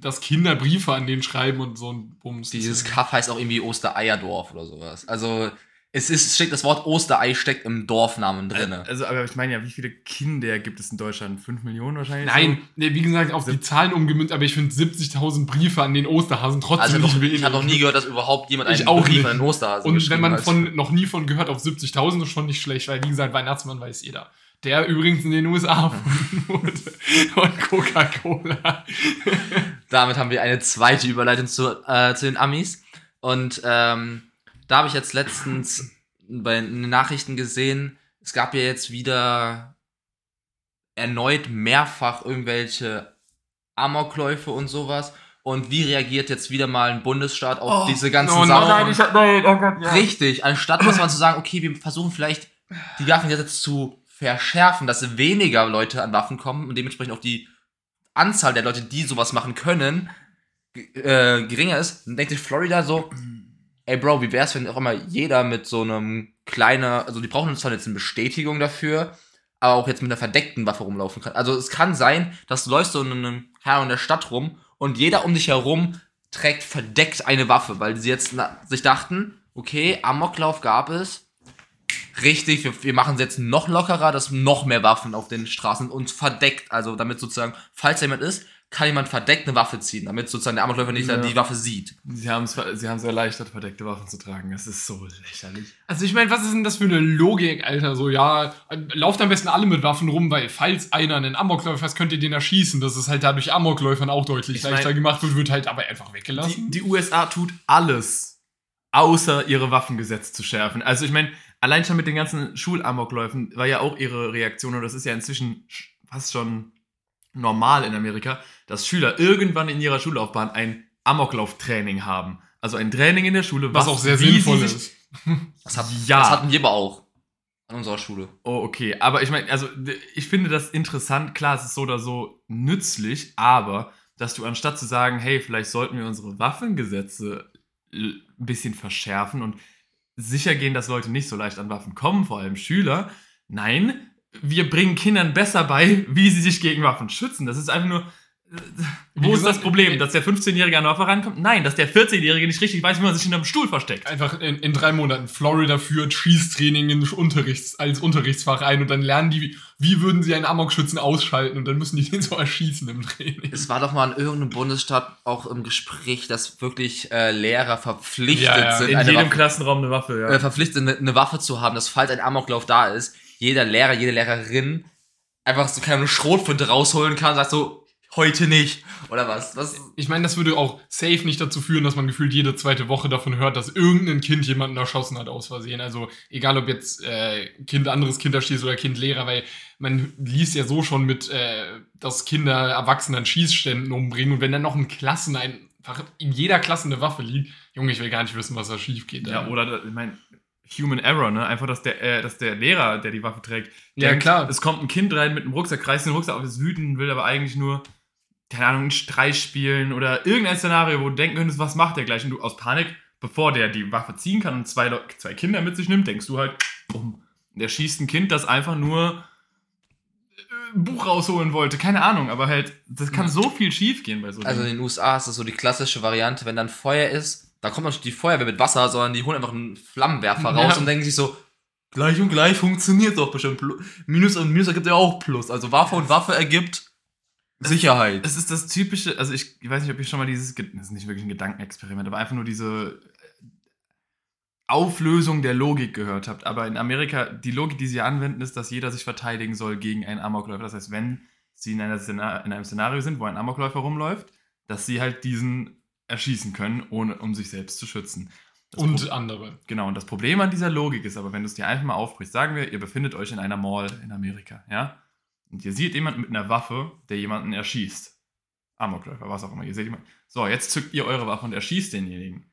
dass Kinder Briefe an den schreiben und so ein Bums. Dieses Kaff heißt auch irgendwie Ostereierdorf oder sowas. Also es ist, steckt das Wort Osterei steckt im Dorfnamen drinne. Also, aber ich meine ja, wie viele Kinder gibt es in Deutschland? Fünf Millionen wahrscheinlich? Nein, nee, wie gesagt, auf die Zahlen umgemünzt, aber ich finde 70.000 Briefe an den Osterhasen trotzdem Also nicht noch, wenig. ich habe noch nie gehört, dass überhaupt jemand Ich einen auch Brief nicht. an den Osterhasen Und wenn man hat. von noch nie von gehört auf 70.000 ist schon nicht schlecht, weil wie gesagt, Weihnachtsmann weiß jeder. Der übrigens in den USA erfunden wurde. Und Coca-Cola. Damit haben wir eine zweite Überleitung zu, äh, zu den Amis. Und ähm, da habe ich jetzt letztens bei den Nachrichten gesehen, es gab ja jetzt wieder erneut mehrfach irgendwelche Amokläufe und sowas. Und wie reagiert jetzt wieder mal ein Bundesstaat auf Oh, diese ganzen oh Sachen? nein, ich nein, oh Gott, ja. Richtig, anstatt muss man zu sagen, okay, wir versuchen vielleicht die Waffengesetze zu verschärfen, dass weniger Leute an Waffen kommen und dementsprechend auch die Anzahl der Leute, die sowas machen können, äh, geringer ist, dann denkt sich Florida so, ey Bro, wie wär's, wenn auch immer jeder mit so einem kleiner, also die brauchen zwar jetzt eine Bestätigung dafür, aber auch jetzt mit einer verdeckten Waffe rumlaufen kann. Also es kann sein, dass du läufst so in einem, Ahnung, in der Stadt rum und jeder um dich herum trägt verdeckt eine Waffe, weil sie jetzt sich dachten, okay, Amoklauf gab es. Richtig, wir, wir machen es jetzt noch lockerer, dass noch mehr Waffen auf den Straßen und verdeckt, also damit sozusagen, falls jemand ist, kann jemand verdeckt eine Waffe ziehen, damit sozusagen der Amokläufer nicht Ja. die Waffe sieht. Sie haben es sie haben's erleichtert, verdeckte Waffen zu tragen. Das ist so lächerlich. Also ich meine, was ist denn das für eine Logik, Alter? So, ja, lauft am besten alle mit Waffen rum, weil falls einer einen Amokläufer ist, könnt ihr den erschießen. Das ist halt dadurch Amokläufern auch deutlich Ich mein- leichter gemacht wird, wird halt aber einfach Die, weggelassen. die USA tut alles, außer ihre Waffengesetze zu schärfen. Also ich meine, allein schon mit den ganzen Schulamokläufen war ja auch ihre Reaktion, und das ist ja inzwischen sch- fast schon normal in Amerika, dass Schüler irgendwann in ihrer Schullaufbahn ein Amoklauftraining haben. Also ein Training in der Schule, was auch sehr sinnvoll sich- ist. Das, hat, Ja. das hatten wir aber auch an unserer Schule. Oh, okay. Aber ich meine, also ich finde das interessant. Klar, es ist so oder so nützlich, aber dass du anstatt zu sagen, hey, vielleicht sollten wir unsere Waffengesetze l- ein bisschen verschärfen und sicher gehen, dass Leute nicht so leicht an Waffen kommen, vor allem Schüler. Nein, wir bringen Kindern besser bei, wie sie sich gegen Waffen schützen. Das ist einfach nur. Wo ist das Problem? äh, Dass der 15-Jährige an eine Waffe rankommt? Nein, dass der 14-Jährige nicht richtig weiß, wie man sich hinterm Stuhl versteckt. Einfach in, in drei Monaten. Florida führt Schießtraining in Unterrichts, als Unterrichtsfach ein und dann lernen die, wie, würden sie einen Amokschützen ausschalten und dann müssen die den so erschießen im Training. Es war doch mal in irgendeinem Bundesstaat auch im Gespräch, dass wirklich äh, Lehrer verpflichtet Ja, ja. sind, In eine jedem Waffe, Klassenraum eine Waffe, ja. äh, verpflichtet eine, eine Waffe zu haben, dass falls ein Amoklauf da ist, jeder Lehrer, jede Lehrerin einfach so keine Schrotflinte rausholen kann und sagt so, heute nicht. Oder was? was? Ich meine, das würde auch safe nicht dazu führen, dass man gefühlt jede zweite Woche davon hört, dass irgendein Kind jemanden erschossen hat aus Versehen. Also egal, ob jetzt äh, Kind anderes Kind erschießt oder Kind Lehrer, weil man liest ja so schon mit, äh, dass Kinder Erwachsene an Schießständen umbringen und wenn dann noch ein Klassen einfach in jeder Klasse eine Waffe liegt, Junge, ich will gar nicht wissen, was da schief geht. Ja, oder, da- ich meine, Human Error, ne? Einfach, dass der, äh, dass der Lehrer, der die Waffe trägt, Ja, klar. Es kommt ein Kind rein mit einem Rucksack, reißt den Rucksack auf, ist wütend, will aber eigentlich nur, keine Ahnung, einen Streich spielen oder irgendein Szenario, wo du denken könntest, was macht der gleich? Und du aus Panik, bevor der die Waffe ziehen kann und zwei, zwei Kinder mit sich nimmt, denkst du halt, bumm. Der schießt ein Kind, das einfach nur äh, ein Buch rausholen wollte. Keine Ahnung, aber halt, das kann so viel schief gehen bei so Also in den USA ist das so die klassische Variante, wenn dann Feuer ist, da kommt natürlich die Feuerwehr mit Wasser, sondern die holen einfach einen Flammenwerfer Ja. raus und denken sich so, gleich und gleich funktioniert doch bestimmt. Minus und Minus ergibt ja auch Plus. Also Waffe und Waffe ergibt Sicherheit. Es ist das typische, also ich, ich weiß nicht, ob ich schon mal dieses, das ist nicht wirklich ein Gedankenexperiment, aber einfach nur diese äh, Auflösung der Logik gehört habt. Aber in Amerika, die Logik, die sie anwenden, ist, dass jeder sich verteidigen soll gegen einen Amokläufer. Das heißt, wenn sie in, in einem Szenario sind, wo ein Amokläufer rumläuft, dass sie halt diesen erschießen können, ohne, um sich selbst zu schützen. Das Und Pro- andere. Genau, und das Problem an dieser Logik ist aber, wenn du es dir einfach mal aufbrichst, sagen wir, ihr befindet euch in einer Mall in Amerika, ja? Und ihr seht jemanden mit einer Waffe, der jemanden erschießt. Amokläufer, was auch immer. Ihr seht jemanden. So, jetzt zückt ihr eure Waffe und erschießt denjenigen.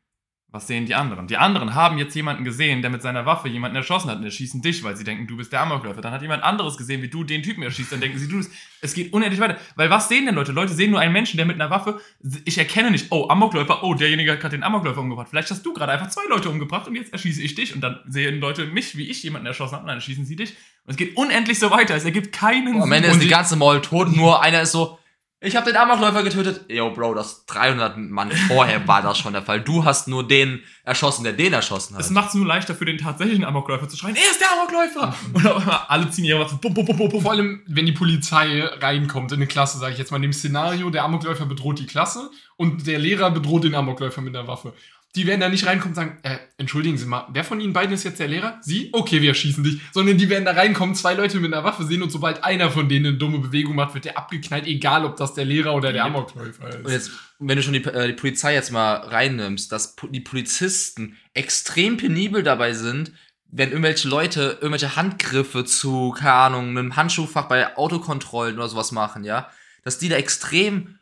Was sehen die anderen? Die anderen haben jetzt jemanden gesehen, der mit seiner Waffe jemanden erschossen hat und erschießen dich, weil sie denken, du bist der Amokläufer. Dann hat jemand anderes gesehen, wie du den Typen erschießt, dann denken sie, du bist. Es geht unendlich weiter. Weil was sehen denn Leute? Leute sehen nur einen Menschen, der mit einer Waffe. Ich erkenne nicht, oh, Amokläufer, oh, derjenige hat gerade den Amokläufer umgebracht. Vielleicht hast du gerade einfach zwei Leute umgebracht und jetzt erschieße ich dich. Und dann sehen Leute mich, wie ich jemanden erschossen habe, und dann erschießen sie dich. Und es geht unendlich so weiter. Es ergibt keinen Und am Ende Sinn. ist die ganze Mall tot, nur einer ist so, ich habe den Amokläufer getötet. Yo, Bro, das 300 Mann vorher war das schon der Fall. Du hast nur den erschossen, der den erschossen hat. Es macht es nur leichter für den tatsächlichen Amokläufer zu schreien, er ist der Amokläufer! Und auf einmal alle ziehen ihre Waffe, bum, bum, bum, bum, bum. Vor allem, wenn die Polizei reinkommt in eine Klasse, sage ich jetzt mal, in dem Szenario, der Amokläufer bedroht die Klasse und der Lehrer bedroht den Amokläufer mit einer Waffe. Die werden da nicht reinkommen und sagen, äh, entschuldigen Sie mal, wer von Ihnen beiden ist jetzt der Lehrer? Sie? Okay, wir schießen dich. Sondern die werden da reinkommen, zwei Leute mit einer Waffe sehen und sobald einer von denen eine dumme Bewegung macht, wird der abgeknallt, egal ob das der Lehrer oder der Ja. Amokläufer ist. Und jetzt, wenn du schon die, äh, die Polizei jetzt mal reinnimmst, dass die Polizisten extrem penibel dabei sind, wenn irgendwelche Leute irgendwelche Handgriffe zu, keine Ahnung, einem Handschuhfach bei Autokontrollen oder sowas machen, ja, dass die da extrem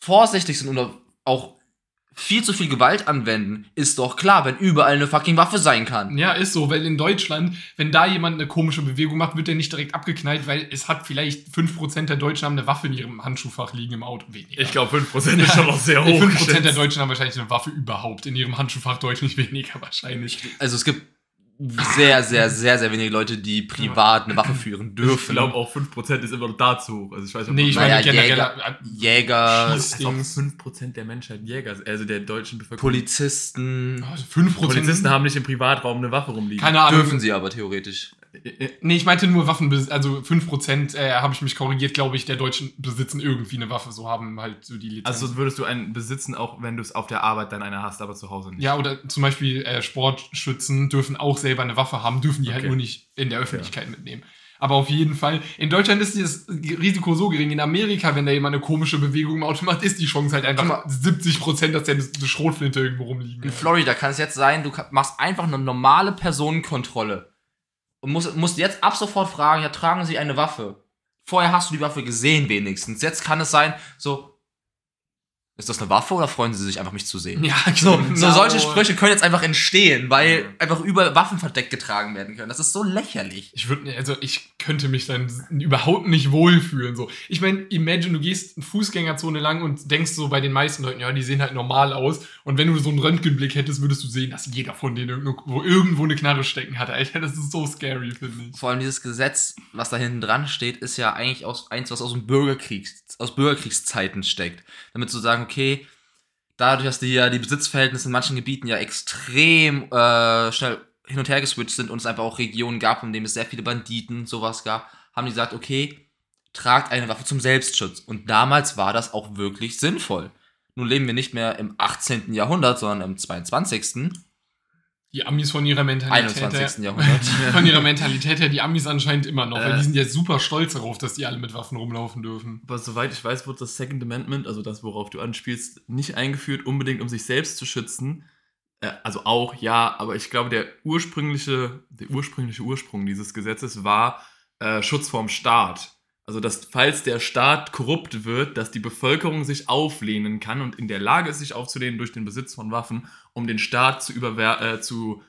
vorsichtig sind und auch viel zu viel Gewalt anwenden, ist doch klar, wenn überall eine fucking Waffe sein kann. Ja, ist so, weil in Deutschland, wenn da jemand eine komische Bewegung macht, wird der nicht direkt abgeknallt, weil es hat vielleicht 5% der Deutschen haben eine Waffe in ihrem Handschuhfach liegen im Auto. Weniger. Ich glaube, 5% ist schon noch sehr hoch. 5% der geschätzt. Deutschen haben wahrscheinlich eine Waffe überhaupt in ihrem Handschuhfach, deutlich weniger wahrscheinlich. Also es gibt sehr, sehr, sehr, sehr wenige Leute, die privat eine Waffe führen Ich dürfen. glaube auch 5% ist immer noch dazu hoch. Also ich weiß nicht, Nee, ich Naja, meine generell. Jäger- Jäger, ob Schießdings. 5% der Menschheit Jäger, sind, also der deutschen Bevölkerung. Polizisten Also 5%. Polizisten haben nicht im Privatraum eine Waffe rumliegen. keine Ahnung. dürfen sie aber theoretisch. Nee, ich meinte nur Waffenbesitz, also 5% äh, habe ich mich korrigiert, glaube ich, der Deutschen besitzen irgendwie eine Waffe, so haben halt so die Lizenz. Also würdest du einen besitzen, auch wenn du es auf der Arbeit dann eine hast, aber zu Hause nicht. ja, oder zum Beispiel äh, Sportschützen dürfen auch selber eine Waffe haben, dürfen die halt Okay. nur nicht in der Öffentlichkeit mitnehmen. Aber auf jeden Fall, in Deutschland ist das Risiko so gering. In Amerika, wenn da jemand eine komische Bewegung im Auto macht, ist die Chance halt einfach mal. 70%, dass der eine Schrotflinte irgendwo rumliegen In. Florida kann es jetzt sein, du machst einfach eine normale Personenkontrolle und musst, musst jetzt ab sofort fragen, ja, tragen sie eine Waffe? Vorher hast du die Waffe gesehen wenigstens. Jetzt kann es sein, so, ist das eine Waffe oder freuen sie sich einfach, mich zu sehen? Ja, So, genau. so solche Sprüche können jetzt einfach entstehen, weil einfach überall Waffen verdeckt getragen werden können. Das ist so lächerlich. Ich würde, also ich könnte mich dann überhaupt nicht wohlfühlen. So. Ich meine, imagine, du gehst eine Fußgängerzone lang und denkst so bei den meisten Leuten, ja, die sehen halt normal aus. Und wenn du so einen Röntgenblick hättest, würdest du sehen, dass jeder von denen irgendwo, irgendwo eine Knarre stecken hat. Alter, das ist so scary, finde ich. Vor allem dieses Gesetz, was da hinten dran steht, ist ja eigentlich aus, eins, was aus dem Bürgerkriegs, aus Bürgerkriegszeiten steckt. Damit zu sagen, okay, dadurch, dass die ja die Besitzverhältnisse in manchen Gebieten ja extrem äh, schnell hin und her geswitcht sind und es einfach auch Regionen gab, in denen es sehr viele Banditen sowas gab, haben die gesagt, okay, tragt eine Waffe zum Selbstschutz. Und damals war das auch wirklich sinnvoll. Nun leben wir nicht mehr im 18. Jahrhundert, sondern im 22., Die Amis von ihrer Mentalität her, 21. Jahrhundert. von ihrer Mentalität her, die Amis anscheinend immer noch, weil Äh. die sind ja super stolz darauf, dass die alle mit Waffen rumlaufen dürfen. Aber soweit ich weiß, wird das Second Amendment, also das, worauf du anspielst, nicht eingeführt, unbedingt um sich selbst zu schützen. Äh, Also auch, ja, aber ich glaube, der ursprüngliche, der ursprüngliche Ursprung dieses Gesetzes war äh, Schutz vorm Staat. Also, dass falls der Staat korrupt wird, dass die Bevölkerung sich auflehnen kann und in der Lage ist, sich aufzulehnen durch den Besitz von Waffen, um den Staat zu, überwer äh, zu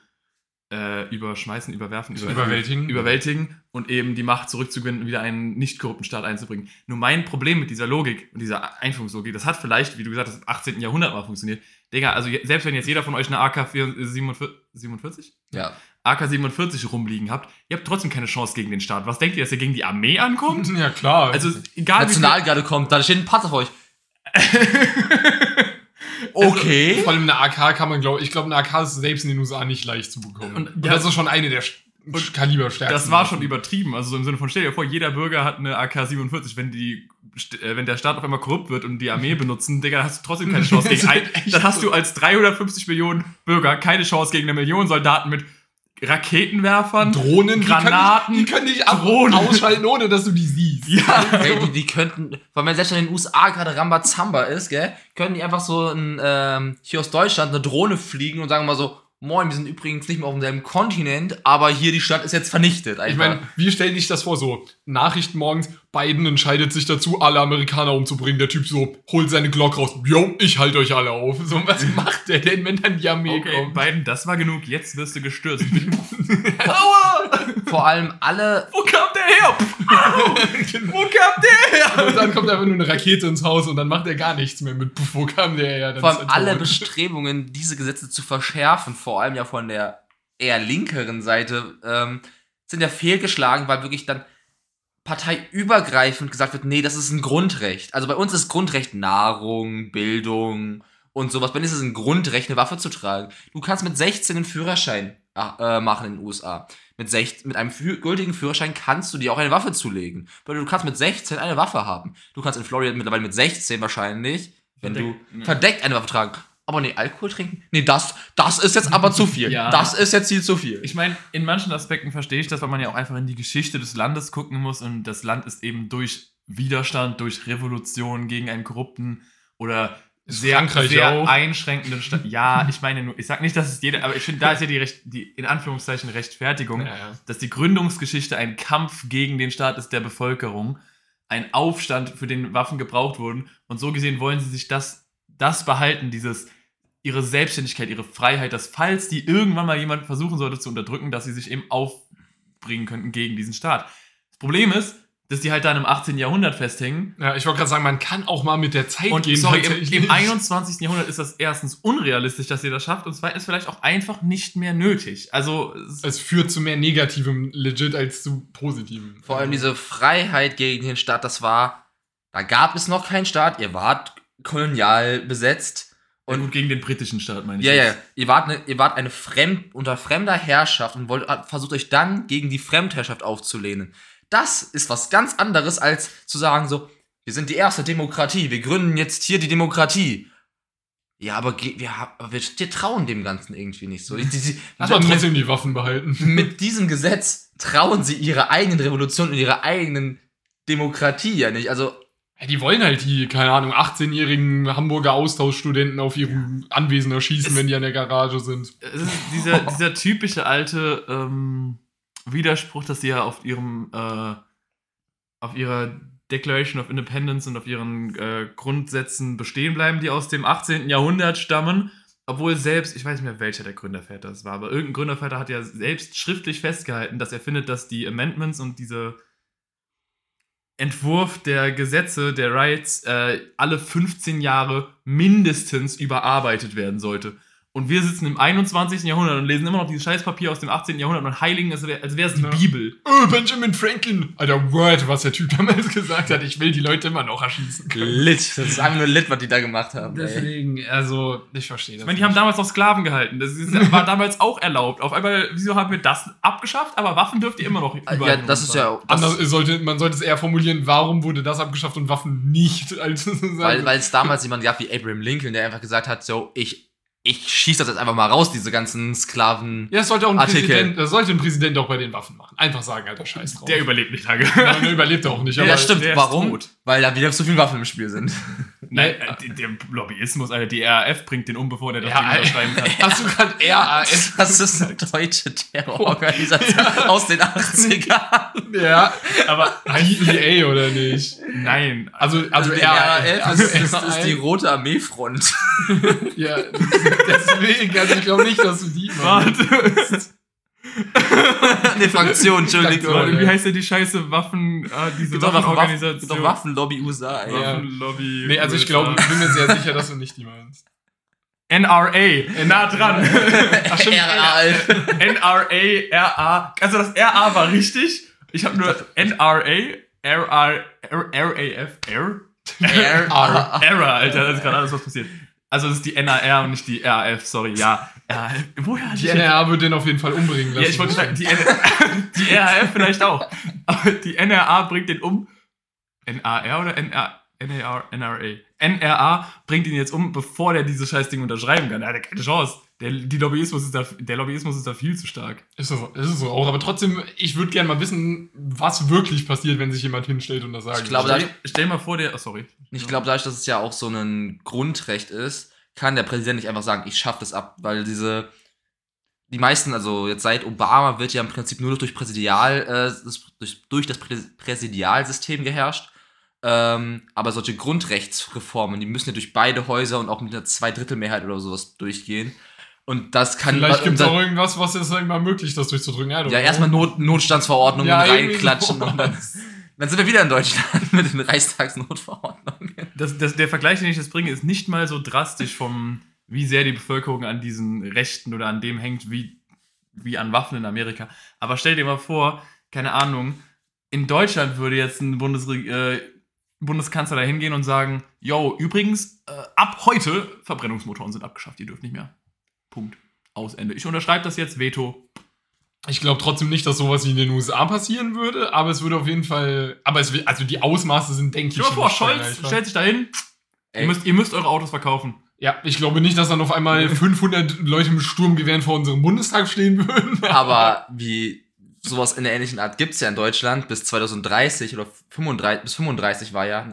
äh, überschmeißen, überwerfen, über- Überwältigen. überwältigen und eben die Macht zurückzugewinnen und wieder einen nicht korrupten Staat einzubringen. Nur mein Problem mit dieser Logik und dieser Einführungslogik, das hat vielleicht, wie du gesagt hast, im 18. Jahrhundert mal funktioniert. Digga, also selbst wenn jetzt jeder von euch eine AK-47 47? ja. AK-47 rumliegen habt, ihr habt trotzdem keine Chance gegen den Staat. Was denkt ihr, dass ihr gegen die Armee ankommt? Ja, klar. Also, egal Nationalgarde kommt, da steht ein Panzer vor euch. Okay. Vor allem eine AK kann man, glaube ich, glaube, eine AK ist selbst in den USA nicht leicht zu bekommen. Und- Und, ja. das ist schon eine der Kaliberstärksten. Das war schon übertrieben. Also so im Sinne von, stell dir vor, jeder Bürger hat eine AK-47. Wenn, die, äh, wenn der Staat auf einmal korrupt wird und die Armee benutzen, Digga, dann hast du trotzdem keine Chance gegen Das ein, ist echt Dann hast du als 350 Millionen Bürger keine Chance gegen eine Million Soldaten mit Raketenwerfern. Drohnen, Granaten, die können dich, die können dich ab- Drohnen. ausschalten, ohne dass du die siehst. Ja. Ey, die, die könnten, weil man selbst in den USA gerade Rambazamba ist, gell, können die einfach so in, ähm, hier aus Deutschland eine Drohne fliegen und sagen mal so, moin, wir sind übrigens nicht mehr auf demselben Kontinent, aber hier die Stadt ist jetzt vernichtet. Ich meine, wie stellen dich das vor? So, Nachrichten morgens, Biden entscheidet sich dazu, alle Amerikaner umzubringen. Der Typ so, holt seine Glock raus. Jo, ich halte euch alle auf. So, was macht der denn, wenn dann die Armee Okay, kommt? Biden, das war genug. Jetzt wirst du gestürzt. Aua! vor allem alle, Wo kam der her? Wo kam der her? Und dann kommt einfach nur eine Rakete ins Haus und dann macht er gar nichts mehr mit. Puff, wo kam der her? Dann vor allem alle. Bestrebungen, diese Gesetze zu verschärfen, vor allem ja von der eher linkeren Seite, ähm, sind ja fehlgeschlagen, weil wirklich dann parteiübergreifend gesagt wird, nee, das ist ein Grundrecht. Also bei uns ist Grundrecht Nahrung, Bildung und sowas. Bei uns ist es ein Grundrecht, eine Waffe zu tragen. Du kannst mit 16 einen Führerschein äh, machen in den USA. Mit, sech, mit einem fü gültigen Führerschein kannst du dir auch eine Waffe zulegen. Weil du kannst mit 16 eine Waffe haben. Du kannst in Florida mittlerweile mit 16 wahrscheinlich, wenn Verdeckt, du ja. verdeckt eine Waffe tragen. Aber nee, Alkohol trinken? Nee, das, das ist jetzt aber zu viel. Ja. Das ist jetzt viel zu viel. Ich meine, in manchen Aspekten verstehe ich das, weil man ja auch einfach in die Geschichte des Landes gucken muss und das Land ist eben durch Widerstand, durch Revolution gegen einen korrupten oder sehr, Frankreich sehr auch. einschränkenden Staat. Ja, ich meine nur, ich sag nicht, dass es jeder, aber ich finde, da ist ja die, Recht, die in Anführungszeichen Rechtfertigung, Ja, ja. dass die Gründungsgeschichte ein Kampf gegen den Staat ist der Bevölkerung, ein Aufstand, für den Waffen gebraucht wurden. Und so gesehen wollen sie sich das, das behalten, dieses ihre Selbstständigkeit, ihre Freiheit, dass falls die irgendwann mal jemand versuchen sollte zu unterdrücken, dass sie sich eben aufbringen könnten gegen diesen Staat. Das Problem ist, dass die halt dann im 18. Jahrhundert festhängen. Ja, ich wollte gerade sagen, man kann auch mal mit der Zeit Und gehen. sorry, im, im 21. Jahrhundert ist das erstens unrealistisch, dass ihr das schafft und zweitens vielleicht auch einfach nicht mehr nötig. Also es- Es führt zu mehr Negativem legit als zu Positivem. Vor allem diese Freiheit gegen den Staat, das war, da gab es noch keinen Staat, ihr wart kolonial besetzt. und Und gut gegen den britischen Staat meine ich. ja, ja, ihr wart, ne, ihr wart eine Fremd, unter fremder Herrschaft und wollt, versucht euch dann gegen die Fremdherrschaft aufzulehnen. Das ist was ganz anderes, als zu sagen so, wir sind die erste Demokratie, wir gründen jetzt hier die Demokratie. Ja, aber wir, aber wir, wir trauen dem Ganzen irgendwie nicht so. Die, die, die, Lass mal mit, trotzdem die Waffen behalten. mit diesem Gesetz trauen sie ihrer eigenen Revolution und ihrer eigenen Demokratie ja nicht. Also Ja, die wollen halt die, keine Ahnung, 18-jährigen Hamburger Austauschstudenten auf ihrem Anwesen erschießen, Es- wenn die an der Garage sind. Es ist dieser, dieser typische alte ähm, Widerspruch, dass sie ja auf ihrem äh, auf ihrer Declaration of Independence und auf ihren äh, Grundsätzen bestehen bleiben, die aus dem 18. Jahrhundert stammen. Obwohl selbst, ich weiß nicht mehr, welcher der Gründerväter es war, aber irgendein Gründerväter hat ja selbst schriftlich festgehalten, dass er findet, dass die Amendments und diese Entwurf der Gesetze, der Rights, äh, alle 15 Jahre mindestens überarbeitet werden sollte. Und wir sitzen im 21. Jahrhundert und lesen immer noch dieses Scheißpapier aus dem 18. Jahrhundert und heiligen, es als wäre es die Ja. Bibel. Oh, Benjamin Franklin! Alter, Word, was der Typ damals gesagt hat. Ich will die Leute immer noch erschießen können. lit. Das ist einfach nur lit, was die da gemacht haben. ey. Deswegen, also, ich verstehe das. Ich meine, die haben damals noch Sklaven gehalten. Das ist, war damals auch erlaubt. Auf einmal, wieso haben wir das abgeschafft? Aber Waffen dürft ihr immer noch überall Ja, das ist ja das, Anders, sollte, man sollte es eher formulieren, warum wurde das abgeschafft und Waffen nicht, als weil es damals jemand gab wie Abraham Lincoln, der einfach gesagt hat, so ich ich schieß das jetzt einfach mal raus, diese ganzen Sklaven. ja, das sollte auch ein Artikel. Präsident, das sollte ein Präsident auch bei den Waffen machen. Einfach sagen, alter Scheiß drauf. Der überlebt nicht lange. ja, der überlebt auch nicht. Ja, das stimmt. Warum? tot. Weil da wieder zu viele Waffen im Spiel sind. Nein, äh, der- der Lobbyismus, Alter, die RAF bringt den um, bevor der das Ja, Ding unterschreiben kann. Hast du gerade RAF? Das ist eine deutsche Terrororganisation aus den 80ern. Ja, Aber IEA oder nicht? nein. Also, also, die RAF, RAF also ist, ist, ist die Rote Armeefront. Ja, deswegen, also ich glaube nicht, dass du die meinst. Warte. eine Fraktion, Entschuldigung. Fraktion, Wie heißt denn die scheiße Waffen, äh, diese Waffen, Waffenorganisation? doch Waffenlobby USA, ey. Ja. Waffenlobby. Nee, also ich glaube, ich bin mir sehr sicher, dass du nicht die meinst. NRA, nah dran. Ach, stimmt. NRA, RA. Also das RA war richtig. Ich habe nur NRA, RR, RAF, R? R. Error, Alter, das ist gerade alles, was passiert. Also das ist die NAR und nicht die RAF, sorry, ja. RAF, woher Die NRA wird den auf jeden Fall umbringen lassen. Ja, ich wollte sagen, die, die RAF vielleicht auch. Aber die NRA bringt den um. NAR oder NR, NAR, NRA? NRA bringt ihn jetzt um, bevor der dieses Scheißding unterschreiben kann. Da hat er keine Chance. Der, die Lobbyismus ist da, der Lobbyismus ist da viel zu stark. Ist so, ist es so auch. Aber trotzdem, ich würde gerne mal wissen, was wirklich passiert, wenn sich jemand hinstellt und das sagt. Ich glaube, Stell, stell mal vor, der. Oh, sorry. Ich glaube, dadurch, dass es ja auch so ein Grundrecht ist, kann der Präsident nicht einfach sagen, ich schaffe das ab, weil diese die meisten, also jetzt seit Obama wird ja im Prinzip nur noch durch Präsidial, äh, das, durch, durch das Prä Präsidialsystem geherrscht. Ähm, aber solche Grundrechtsreformen, die müssen ja durch beide Häuser und auch mit einer Zweidrittelmehrheit oder sowas durchgehen. Und das kann Vielleicht gibt es auch irgendwas, was es immer möglich das durchzudrücken. Ja know. erstmal Not, Notstandsverordnungen Ja, reinklatschen und dann, dann sind wir wieder in Deutschland mit den Reichstagsnotverordnungen. Das, das, der Vergleich, den ich jetzt bringe, ist nicht mal so drastisch vom, wie sehr die Bevölkerung an diesen Rechten oder an dem hängt, wie, wie an Waffen in Amerika. Aber stell dir mal vor, keine Ahnung, in Deutschland würde jetzt ein Bundesre äh, Bundeskanzler da hingehen und sagen, yo, übrigens, äh, ab heute Verbrennungsmotoren sind abgeschafft, ihr dürft nicht mehr. Punkt. Aus, Ende. Ich unterschreibe das jetzt, Veto. Ich glaube trotzdem nicht, dass sowas wie in den USA passieren würde, aber es würde auf jeden Fall. Aber es will, also die Ausmaße sind, denke ich. Stell dir mal vor, Scholz stellt sich da hin, ihr müsst, ihr müsst eure Autos verkaufen. Ja, ich glaube nicht, dass dann auf einmal 500 Leute mit Sturmgewehren vor unserem Bundestag stehen würden. aber wie sowas in der ähnlichen Art gibt's ja in Deutschland bis 2030 oder 35, bis 35 war ja,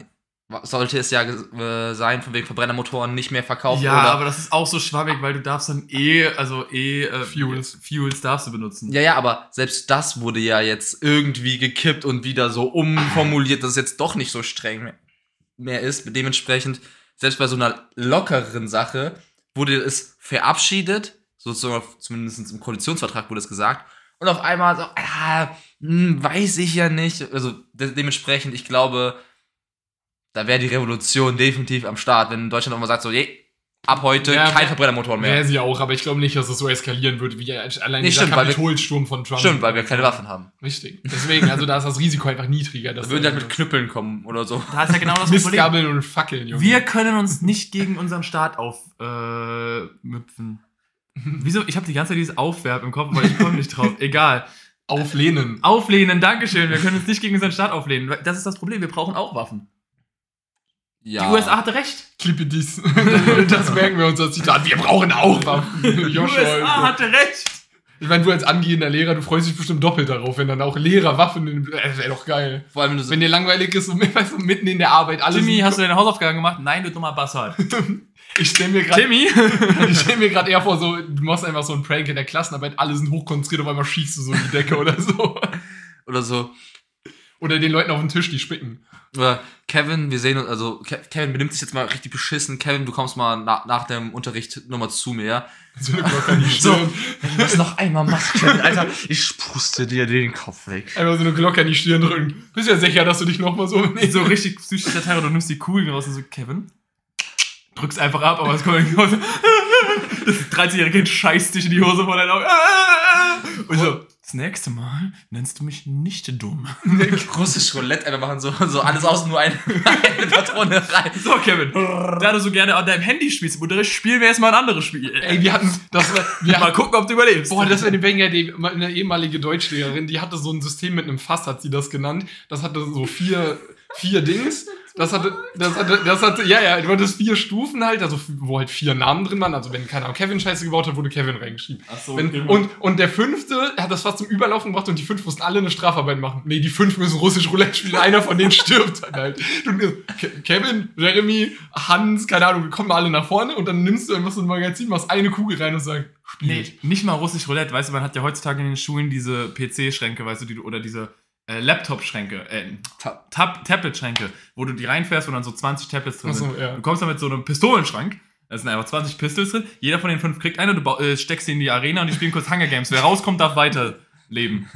sollte es ja äh, sein, von wegen Verbrennermotoren nicht mehr verkauft Ja, oder aber das ist auch so schwammig, weil du darfst dann eh, also eh äh, Fuels. Fuels darfst du benutzen. Ja, ja, aber selbst das wurde ja jetzt irgendwie gekippt und wieder so umformuliert, dass es jetzt doch nicht so streng mehr- mehr ist. Dementsprechend, selbst bei so einer lockeren Sache wurde es verabschiedet, sozusagen zumindest im Koalitionsvertrag wurde es gesagt. Und auf einmal so, ah, hm, weiß ich ja nicht. Also de dementsprechend, ich glaube, da wäre die Revolution definitiv am Start, wenn Deutschland auch mal sagt, so, je, ab heute Ja, kein Verbrennermotor mehr. Wäre sie auch, aber ich glaube nicht, dass es so eskalieren würde, wie allein Nee, dieser stimmt, weil wir- Kapitolsturm von Trump. Stimmt, weil wir keine Waffen haben. Richtig. Deswegen, also da ist das Risiko einfach niedriger. Da Dass würden halt mit Knüppeln kommen oder so. Da ist ja genau das Problem. Mistgabeln und Fackeln, Junge. Wir können uns nicht gegen unseren Staat aufmüpfen. Äh. Wieso? Ich habe die ganze Zeit dieses Aufwerb im Kopf, aber ich komme nicht drauf. Egal. auflehnen. Auflehnen, Dankeschön. Wir können uns nicht gegen unseren Staat auflehnen. Das ist das Problem. Wir brauchen auch Waffen. Ja. Die USA hatte recht. Klippe dies. das merken wir uns als Zitat. Wir brauchen auch Waffen. Die Joshua. USA hatte recht. Ich meine, du als angehender Lehrer, du freust dich bestimmt doppelt darauf, wenn dann auch Lehrer Waffen. in- Äh, Das wäre doch geil. Vor allem, wenn du so, Wenn dir langweilig ist und weißt du, mitten in der Arbeit alles. Timmy, hast du deine Hausaufgaben gemacht? Nein, du dummer Bastard. Ich stelle mir gerade Timmy? ich stell mir gerade eher vor, so, du machst einfach so einen Prank in der Klassenarbeit, alle sind hochkonzentriert, auf einmal schießt du so in die Decke oder so. oder so, Oder den Leuten auf den Tisch, die spicken. oder Kevin, wir sehen uns, also Ke- Kevin benimmt sich jetzt mal richtig beschissen. Kevin, du kommst mal na, nach dem Unterricht nochmal zu mir. ja? So eine Glocke an die So. Stirn. Wenn du das noch einmal machst, Kevin, Alter, ich spuste dir den Kopf weg. Einfach so eine Glocke an die Stirn drücken. Bist ja sicher, dass du dich nochmal so. so richtig psychischer Terror, du nimmst die Kugeln raus und so, Kevin, drückst einfach ab, aber es kommt nicht raus. Das 13-jährige Kind scheißt dich in die Hose vor deinen Augen. Und so, das nächste Mal nennst du mich nicht dumm. Russisch Roulette einfach machen, so, so alles aus, nur eine, eine Patrone rein. So, Kevin, da du so gerne an deinem Handy spielst, im Unterricht spielen wir erstmal ein anderes Spiel. Ey, wir hatten. Das war, wir Mal gucken, ob du überlebst. Boah, das wäre eine Banger, die, eine ehemalige Deutschlehrerin, die hatte so ein System mit einem Fass, hat sie das genannt. Das hatte so vier, vier Dings. Das hatte, das hatte, das hatte, ja, ja, du hattest vier Stufen halt, also wo halt vier Namen drin waren. Also wenn, keine Ahnung, Kevin Scheiße gebaut hat, wurde Kevin reingeschrieben. Ach so, Wenn, immer. und, und der fünfte hat das fast zum Überlaufen gebracht und die fünf mussten alle eine Strafarbeit machen. Nee, die fünf müssen russisch Roulette spielen, einer von denen stirbt dann halt. Du, Ke- Kevin, Jeremy, Hans, keine Ahnung, wir kommen alle nach vorne und dann nimmst du einfach so ein Magazin, machst eine Kugel rein und sagst, Nee, spielt. nicht mal russisch Roulette. Weißt du, man hat ja heutzutage in den Schulen diese PC-Schränke, weißt du, die, du- oder diese äh, Laptop-Schränke, äh, Ta- Tab Tablet-Schränke, wo du die reinfährst und dann so 20 Tablets drin so, sind. ja. Du kommst dann mit so einem Pistolenschrank, da sind einfach 20 Pistols drin, jeder von den fünf kriegt eine, du äh, steckst sie in die Arena und die spielen kurz Hunger Games. Wer rauskommt, darf weiterleben.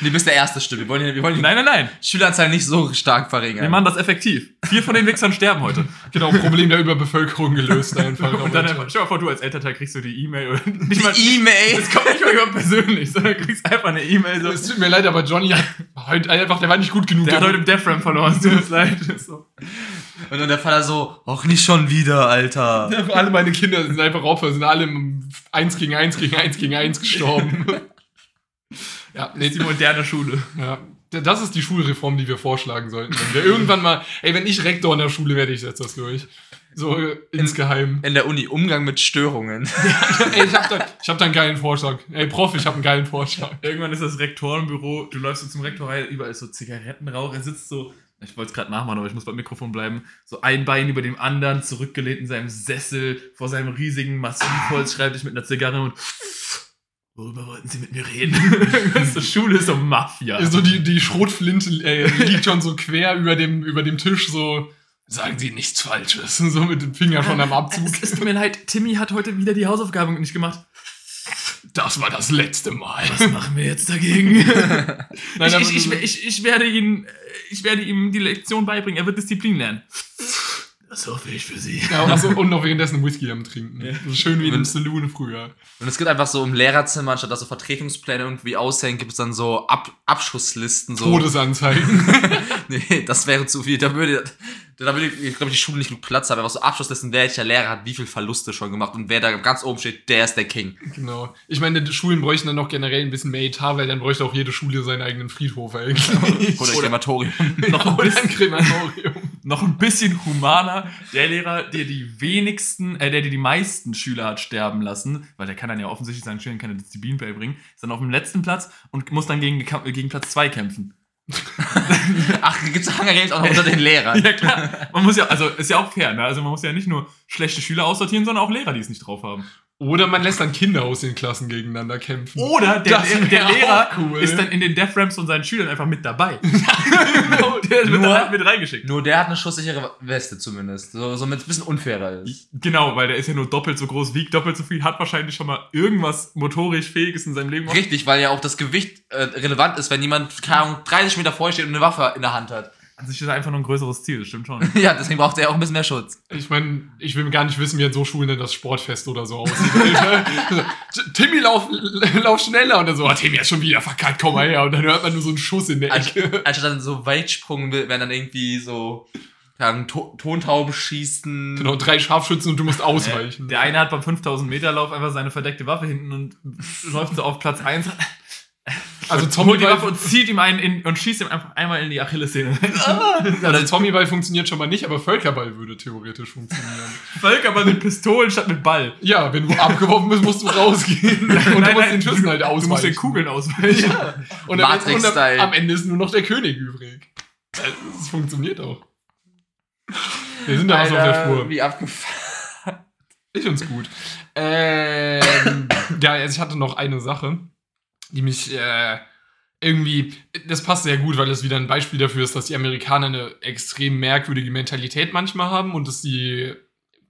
Du bist der erste Stimme. Wir wollen, die- wir wollen nein, nein, nein. Schüleranzahl nicht so stark verringern. Wir machen das effektiv. Vier von den Wichsern sterben heute. Genau, Problem der Überbevölkerung gelöst einfach. Und dann einfach, stell dir mal vor, du als Elternteil kriegst du die E-Mail oder nicht mal. die E-Mail. Es kommt nicht mal jemand persönlich, sondern du kriegst einfach eine E-Mail. So, Es tut mir leid, aber Johnny hat heute einfach, der war nicht gut genug. der hat heute im Death Ram verloren, es tut uns leid. So. Und dann der Vater so, ach, nicht schon wieder, Alter. alle meine Kinder sind einfach Opfer, sind alle im 1 gegen 1 gegen 1 gegen 1 gestorben. ja, Das nee, ist die moderne Schule. ja. Das ist die Schulreform, die wir vorschlagen sollten. Wenn wir irgendwann mal, ey, wenn ich Rektor in der Schule werde, ich setze das durch. So äh, insgeheim. In der Uni, Umgang mit Störungen. ey, ich hab, da, ich hab da einen geilen Vorschlag. Ey, Prof, ich hab einen geilen Vorschlag. Irgendwann ist das Rektorenbüro, du läufst so zum Rektor rein, überall ist so Zigarettenrauch, er sitzt so, ich wollte es gerade nachmachen, aber ich muss beim Mikrofon bleiben, so ein Bein über dem anderen, zurückgelehnt in seinem Sessel, vor seinem riesigen Massivholzschreibtisch mit einer Zigarre und Worüber wollten Sie mit mir reden? Ganze Schule ist so Mafia. So die, die Schrotflinte äh, liegt schon so quer über dem, über dem Tisch, so. Sagen Sie nichts Falsches. So mit dem Finger schon am Abzug. es, es tut mir leid, Timmy hat heute wieder die Hausaufgaben nicht gemacht. Das war das letzte Mal. Was machen wir jetzt dagegen? Nein, ich, ich, ich, ich, ich, werde ihn, ich werde ihm die Lektion beibringen. Er wird Disziplin lernen. Das hoffe ich für Sie. Ja, und, so, und noch währenddessen Whisky am Trinken. Ja. So schön wie in einem Saloon früher. Und es gibt einfach so im Lehrerzimmer, anstatt dass so Vertretungspläne irgendwie aushängen, gibt es dann so Ab Abschusslisten. So. Todesanzeigen. Nee, das wäre zu viel. Da würde, da würde ich, glaube, die Schule nicht genug Platz haben. Einfach so Abschlusslisten, welcher Lehrer hat wie viel Verluste schon gemacht und wer da ganz oben steht, der ist der King. genau. Ich meine, die Schulen bräuchten dann noch generell ein bisschen mehr Etat, weil dann bräuchte auch jede Schule seinen eigenen Friedhof eigentlich. Oder, Krematorium. Ein, Oder ein Krematorium. Noch ein bisschen humaner. Der Lehrer, der die wenigsten, äh, der die, die meisten Schüler hat sterben lassen, weil der kann dann ja offensichtlich seinen Schülern keine Disziplin beibringen, ist dann auf dem letzten Platz und muss dann gegen, gegen Platz 2 kämpfen. Ach, gibt's Hunger Games auch noch unter den Lehrern. Ja klar, man muss ja, also ist ja auch fair, ne? Also man muss ja nicht nur schlechte Schüler aussortieren, sondern auch Lehrer, die es nicht drauf haben. Oder man lässt dann Kinder aus den Klassen gegeneinander kämpfen. Oder der, der wär Lehrer cool. ist dann in den Death Ramps von seinen Schülern einfach mit dabei. genau, der wird Nur- dann halt mit reingeschickt. Nur der hat eine schusssichere Weste zumindest. So, so mit ein bisschen unfairer ist. Genau, weil der ist ja nur doppelt so groß, wiegt doppelt so viel, hat wahrscheinlich schon mal irgendwas motorisch Fähiges in seinem Leben gemacht. Richtig, weil ja auch das Gewicht äh, relevant ist, wenn jemand, keine Ahnung, 30 Meter vor dir steht und eine Waffe in der Hand hat. An sich ist einfach nur ein größeres Ziel, das stimmt schon. ja, deswegen braucht er auch ein bisschen mehr Schutz. Ich meine, ich will gar nicht wissen, wie in so Schulen denn das Sportfest oder so aussieht. So, Timmy, lauf, lauf schneller. Und dann so, oh, Timmy hat schon wieder verkackt, komm mal her. Und dann hört man nur so einen Schuss in der Ecke. Anstatt dann so Weitsprung werden dann irgendwie so Ahnung, to Tontauben schießen. Genau, drei Scharfschützen und du musst ausweichen. Der eine hat beim 5000 Meter Lauf einfach seine verdeckte Waffe hinten und läuft so auf Platz 1. also Und holt die Waffe und zieht ihm einen in, und schießt ihm einfach einmal in die Achillessehne. also Zombieball funktioniert schon mal nicht, aber Völkerball würde theoretisch funktionieren. Völkerball mit Pistolen statt mit Ball. Ja, wenn du abgeworfen bist, musst du rausgehen. Und du musst den Schüssen halt Du musst ausweichen. den Kugeln ausweichen. Und am, und am, am Ende ist nur noch der König übrig. Das funktioniert auch. Wir sind da was auf der Spur. Wie abgefahren. Ich find's gut. Ähm, ja, also ich hatte noch eine Sache, die mich äh, irgendwie, das passt sehr gut, weil es wieder ein Beispiel dafür ist, dass die Amerikaner eine extrem merkwürdige Mentalität manchmal haben und dass sie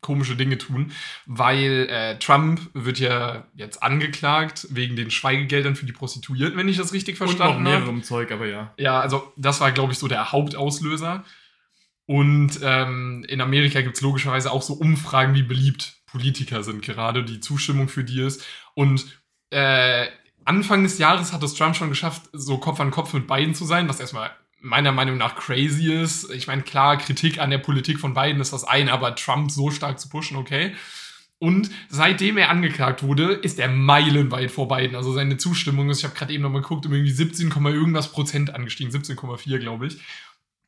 komische Dinge tun, weil äh, Trump wird ja jetzt angeklagt wegen den Schweigegeldern für die Prostituierten, wenn ich das richtig Und noch verstanden habe. mehrerem Zeug, aber ja. Ja, also das war, glaube ich, so der Hauptauslöser. Und ähm, in Amerika gibt es logischerweise auch so Umfragen, wie beliebt Politiker sind, gerade die Zustimmung für die ist. Und äh, Anfang des Jahres hat es Trump schon geschafft, so Kopf an Kopf mit Biden zu sein, was erstmal meiner Meinung nach crazy ist. Ich meine, klar, Kritik an der Politik von Biden ist das eine, aber Trump so stark zu pushen, okay. Und seitdem er angeklagt wurde, ist er meilenweit vor Biden. Also seine Zustimmung ist, ich habe gerade eben nochmal geguckt, um irgendwie 17, Komma irgendwas Prozent angestiegen, 17,4 glaube ich.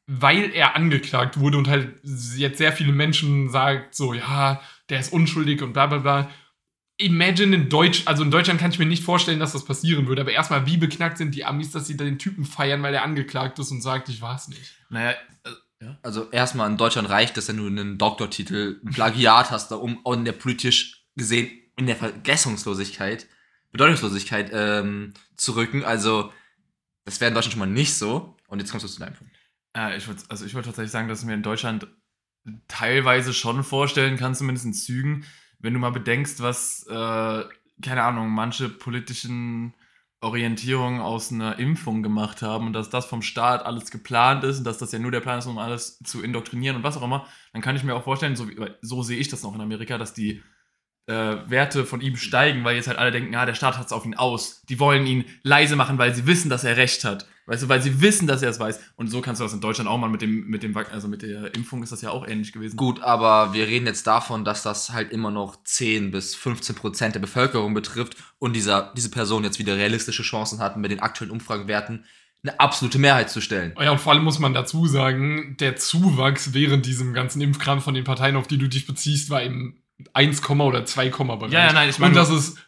Weil er angeklagt wurde und halt jetzt sehr viele Menschen sagt, so, ja, der ist unschuldig und bla bla bla. Imagine in Deutsch, also in Deutschland kann ich mir nicht vorstellen, dass das passieren würde, aber erstmal, wie beknackt sind die Amis, dass sie da den Typen feiern, weil er angeklagt ist und sagt, ich war's nicht. Naja, ja. Also erstmal in Deutschland reicht es, wenn du einen Doktortitel, ein Plagiat hast, da um in der politisch gesehen in der Vergessungslosigkeit, Bedeutungslosigkeit ähm, zu rücken. Also das wäre in Deutschland schon mal nicht so. Und jetzt kommst du zu deinem Punkt. Äh, ich würd, also ich würde tatsächlich sagen, dass ich mir in Deutschland teilweise schon vorstellen kann, zumindest in Zügen, wenn du mal bedenkst, was, äh, keine Ahnung, manche politischen Orientierungen aus einer Impfung gemacht haben und dass das vom Staat alles geplant ist und dass das ja nur der Plan ist, um alles zu indoktrinieren und was auch immer, dann kann ich mir auch vorstellen, so, so sehe ich das noch in Amerika, dass die äh, Werte von ihm steigen, weil jetzt halt alle denken, ah, der Staat hat es auf ihn aus. Die wollen ihn leise machen, weil sie wissen, dass er recht hat. Weißt du, weil sie wissen, dass er es weiß. Und so kannst du das in Deutschland auch mal mit dem, mit dem, also mit der Impfung ist das ja auch ähnlich gewesen. Gut, aber wir reden jetzt davon, dass das halt immer noch 10 bis 15 Prozent der Bevölkerung betrifft und dieser, diese Person jetzt wieder realistische Chancen hat, mit den aktuellen Umfragewerten eine absolute Mehrheit zu stellen. Ja, und vor allem muss man dazu sagen, der Zuwachs während diesem ganzen Impfkram von den Parteien, auf die du dich beziehst, war im 1, oder 2, Bereich. Ja, ja, nein, ich meine Und das ist,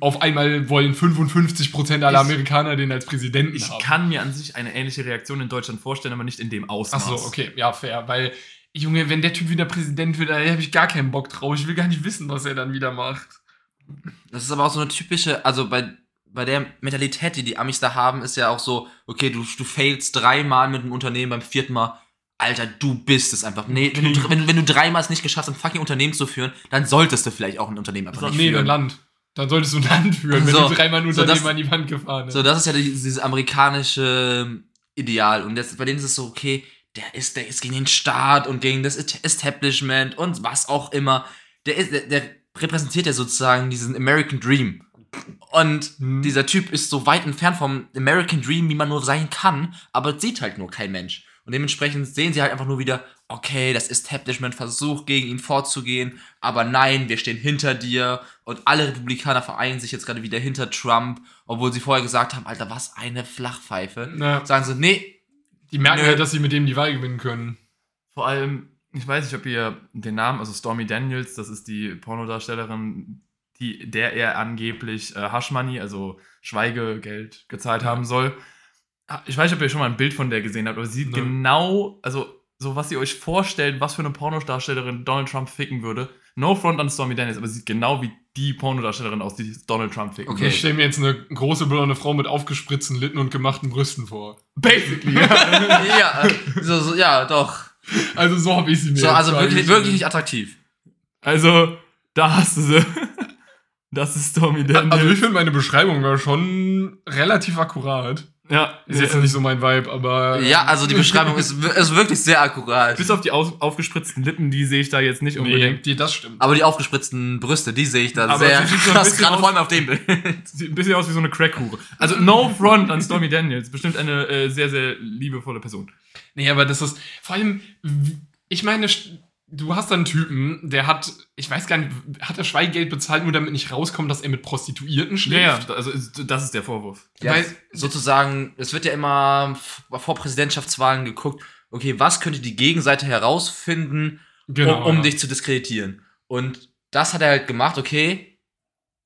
auf einmal wollen 55% aller Ich- Amerikaner den als Präsidenten Ich haben. kann mir an sich eine ähnliche Reaktion in Deutschland vorstellen, aber nicht in dem Ausmaß. Ach so, okay, ja, fair, weil, Junge, wenn der Typ wieder Präsident wird, da habe ich gar keinen Bock drauf. Ich will gar nicht wissen, was er dann wieder macht. Das ist aber auch so eine typische, also bei, bei der Mentalität, die die Amis da haben, ist ja auch so, okay, du, du failst dreimal mit einem Unternehmen, beim vierten Mal, Alter, du bist es einfach. Nee, wenn du, wenn, wenn du dreimal es nicht geschafft hast, ein fucking Unternehmen zu führen, dann solltest du vielleicht auch ein Unternehmen einfach nicht nee, ein führen. Land. Dann solltest du ein Land führen, wenn So, du dreimal ein so das- an die Wand gefahren hast. So, das ist ja die- dieses amerikanische Ideal. Und jetzt, bei denen ist es so, okay, der ist, der ist gegen den Staat und gegen das Establishment und was auch immer. Der, ist, der, der repräsentiert ja sozusagen diesen American Dream. Und Hm. dieser Typ ist so weit entfernt vom American Dream, wie man nur sein kann, aber sieht halt nur kein Mensch. Und dementsprechend sehen sie halt einfach nur wieder, okay, das Establishment versucht gegen ihn vorzugehen, aber nein, wir stehen hinter dir und alle Republikaner vereinen sich jetzt gerade wieder hinter Trump, obwohl sie vorher gesagt haben, Alter, was eine Flachpfeife. Na, Sagen sie, nee, die merken Nö. halt, dass sie mit dem die Wahl gewinnen können. Vor allem, ich weiß nicht, ob ihr den Namen, also Stormy Daniels, das ist die Pornodarstellerin, die, der er angeblich äh, Hush Money, also Schweigegeld, gezahlt haben soll. Ah, Ich weiß nicht, ob ihr schon mal ein Bild von der gesehen habt, aber sie sieht Nö. genau, also so was ihr euch vorstellt, was für eine Pornodarstellerin Donald Trump ficken würde. No front an Stormy Daniels, aber sie sieht genau wie die Pornodarstellerin aus, die Donald Trump ficken Okay. würde. Ich stelle mir jetzt eine große blonde Frau mit aufgespritzten Litten und gemachten Brüsten vor. Basically, ja. ja, so, so, ja, doch. Also so habe ich sie mir So, also wirklich, wirklich nicht attraktiv. Also, da hast du sie. Das ist Stormy Daniels. Also ich finde, meine Beschreibung war schon relativ akkurat. Ja, Ist jetzt nicht so mein Vibe, aber... Ja, also die Beschreibung ist, ist wirklich sehr akkurat. Bis auf die aus, aufgespritzten Lippen, die sehe ich da jetzt nicht Nee, unbedingt. die, das stimmt. Aber die aufgespritzten Brüste, die sehe ich da Aber sehr krass, gerade vor allem auf dem Bild. Sieht ein bisschen aus wie so eine Crackhure. Also, no front an Stormy Daniels. Bestimmt eine äh, sehr, sehr liebevolle Person. Nee, aber das ist vor allem, ich meine, du hast da einen Typen, der hat, ich weiß gar nicht, hat er Schweigegeld bezahlt, nur damit nicht rauskommt, dass er mit Prostituierten Ja, schläft? ja, also ist- das ist der Vorwurf. Ja, Weil- sozusagen, es wird ja immer vor Präsidentschaftswahlen geguckt, okay, was könnte die Gegenseite herausfinden, Genau, um, um ja. dich zu diskreditieren. Und das hat er halt gemacht, okay,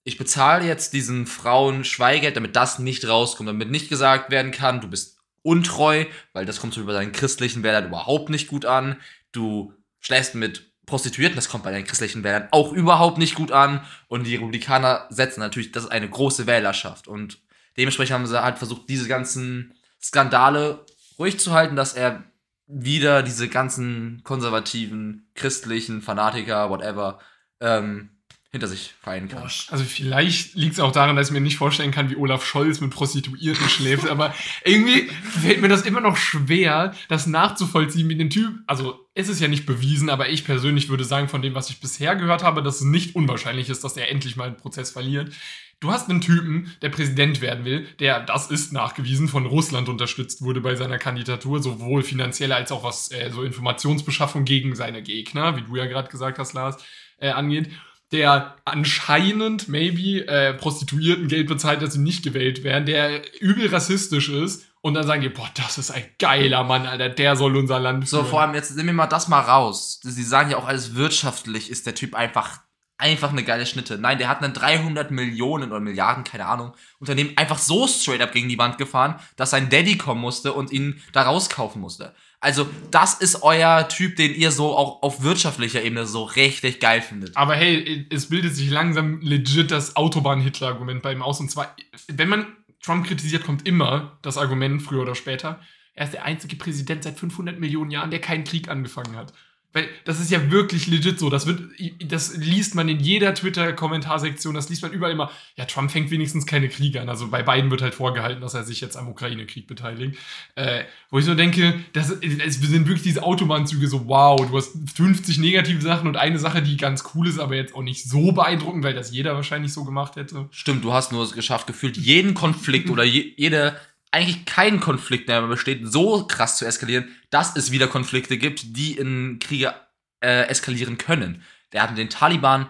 ich bezahle jetzt diesen Frauen Schweigeld, damit das nicht rauskommt, damit nicht gesagt werden kann, du bist untreu, weil das kommt so über deinen christlichen Wählern überhaupt nicht gut an. Du schläfst mit Prostituierten, das kommt bei deinen christlichen Wählern auch überhaupt nicht gut an. Und die Republikaner setzen natürlich, das ist eine große Wählerschaft. Und dementsprechend haben sie halt versucht, diese ganzen Skandale ruhig zu halten, dass er wieder diese ganzen konservativen, christlichen Fanatiker, whatever, ähm, hinter sich vereinen kann. Also vielleicht liegt es auch daran, dass ich mir nicht vorstellen kann, wie Olaf Scholz mit Prostituierten schläft, aber irgendwie fällt mir das immer noch schwer, das nachzuvollziehen mit dem Typ. Also es ist ja nicht bewiesen, aber ich persönlich würde sagen, von dem, was ich bisher gehört habe, dass es nicht unwahrscheinlich ist, dass er endlich mal einen Prozess verliert. Du hast einen Typen, der Präsident werden will, der, das ist nachgewiesen, von Russland unterstützt wurde bei seiner Kandidatur, sowohl finanziell als auch was äh, so Informationsbeschaffung gegen seine Gegner, wie du ja gerade gesagt hast, Lars, äh, angeht der anscheinend, maybe, äh, Prostituierten Geld bezahlt, dass sie nicht gewählt werden, der übel rassistisch ist und dann sagen die, boah, das ist ein geiler Mann, Alter, der soll unser Land So, führen. vor allem, jetzt nehmen wir mal das mal raus. Sie sagen ja auch alles wirtschaftlich ist der Typ einfach, einfach eine geile Schnitte. Nein, der hat einen 300 Millionen oder Milliarden, keine Ahnung, Unternehmen einfach so straight up gegen die Wand gefahren, dass sein Daddy kommen musste und ihn da rauskaufen musste. Also, das ist euer Typ, den ihr so auch auf wirtschaftlicher Ebene so richtig geil findet. Aber hey, es bildet sich langsam legit das Autobahn-Hitler-Argument bei ihm aus. Und zwar, wenn man Trump kritisiert, kommt immer das Argument, früher oder später, er ist der einzige Präsident seit 500 Millionen Jahren, der keinen Krieg angefangen hat. Weil das ist ja wirklich legit so. Das, wird, das liest man in jeder Twitter-Kommentarsektion, das liest man überall immer. Ja, Trump fängt wenigstens keine Kriege an. Also bei beiden wird halt vorgehalten, dass er sich jetzt am Ukraine-Krieg beteiligt. Äh, wo ich so denke, das, es sind wirklich diese Autobahnzüge so, wow, du hast 50 negative Sachen und eine Sache, die ganz cool ist, aber jetzt auch nicht so beeindruckend, weil das jeder wahrscheinlich so gemacht hätte. Stimmt, du hast nur es geschafft, gefühlt jeden Konflikt oder je, jede, eigentlich keinen Konflikt, der besteht, so krass zu eskalieren, dass es wieder Konflikte gibt, die in Kriege äh, eskalieren können. Der hat mit den Taliban,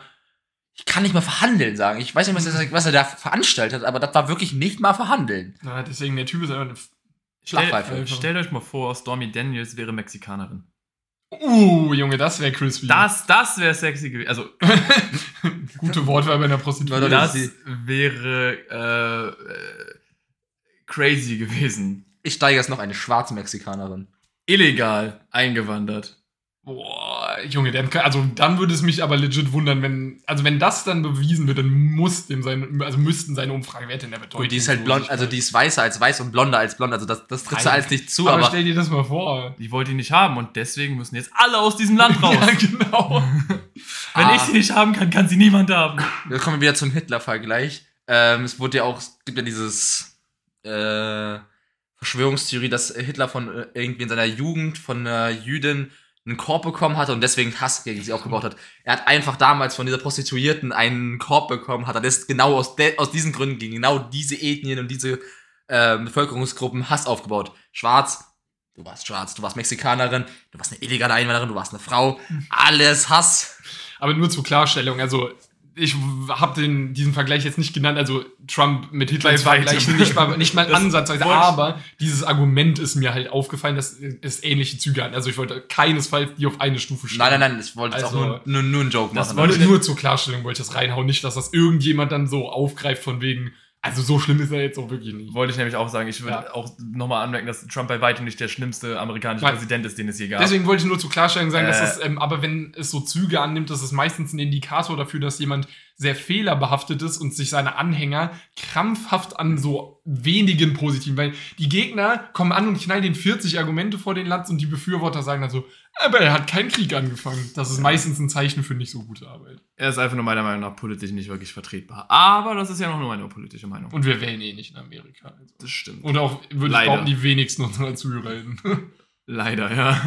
ich kann nicht mal verhandeln sagen. Ich weiß nicht, was er, was er da veranstaltet hat, aber das war wirklich nicht mal verhandeln. Na, deswegen, der Typ ist einfach eine. Schlagpfeife. Stell, stellt euch mal vor, Stormy Daniels wäre Mexikanerin. Uh, Junge, das wäre crispy. Das, das wäre sexy gewesen. Also, Gute Wortwahl bei einer Prostituierten. Oder das wäre äh, äh, crazy gewesen. Ich steige es noch eine schwarze Mexikanerin. Illegal eingewandert. Boah, Junge, dann, also dann würde es mich aber legit wundern, wenn, also wenn das dann bewiesen wird, dann muss dem sein, also müssten seine Umfragewerte in der Betäubung. Gut, die ist halt blond, also die ist weißer als weiß und blonder als blond, also das, das tritt Nein. alles nicht zu, aber, aber, stell dir das mal vor. Ich wollte ihn nicht haben und deswegen müssen jetzt alle aus diesem Land raus. Ja, genau. Wenn Ah. ich sie nicht haben kann, kann sie niemand haben. wir kommen wieder zum Hitler-Vergleich. Ähm, es wurde ja auch, es gibt ja dieses äh, Verschwörungstheorie, dass Hitler von äh, irgendwie in seiner Jugend von einer Jüdin einen Korb bekommen hatte und deswegen Hass gegen sie aufgebaut hat. Er hat einfach damals von dieser Prostituierten einen Korb bekommen, hat er das genau aus, aus diesen Gründen gegen genau diese Ethnien und diese äh, Bevölkerungsgruppen Hass aufgebaut. Schwarz, du warst schwarz, du warst Mexikanerin, du warst eine illegale Einwanderin, du warst eine Frau, alles Hass. Aber nur zur Klarstellung, also ich habe den diesen Vergleich jetzt nicht genannt, also Trump mit Hitler zu weitem. vergleichen, nicht mal, nicht mal Das ansatzweise, aber dieses Argument ist mir halt aufgefallen, dass es ähnliche Züge hat. Also ich wollte keinesfalls die auf eine Stufe stellen. Nein, nein, nein, ich wollte Also, auch nur, nur, nur einen Joke das machen. wollte Wollte ich- nur zur Klarstellung wollte ich das reinhauen, nicht, dass das irgendjemand dann so aufgreift von wegen, also so schlimm ist er jetzt auch wirklich nicht. Wollte ich nämlich auch sagen. Ich würde Ja. auch nochmal anmerken, dass Trump bei weitem nicht der schlimmste amerikanische Nein. Präsident ist, den es je gab. Deswegen wollte ich nur zur Klarstellung sagen, dass Äh. es, ähm, aber wenn es so Züge annimmt, das ist meistens ein Indikator dafür, dass jemand sehr fehlerbehaftet ist und sich seine Anhänger krampfhaft an so wenigen positiven, weil die Gegner kommen an und knallen den 40 Argumente vor den Latz und die Befürworter sagen dann so, aber er hat keinen Krieg angefangen. Das ist meistens ein Zeichen für nicht so gute Arbeit. er ist einfach nur meiner Meinung nach politisch nicht wirklich vertretbar. Aber das ist ja noch nur meine politische Meinung. Und wir wählen eh nicht in Amerika. Also. Das stimmt. Und auch, würde ich Leider. behaupten, die wenigsten unserer ZuhörerInnen. Leider, ja.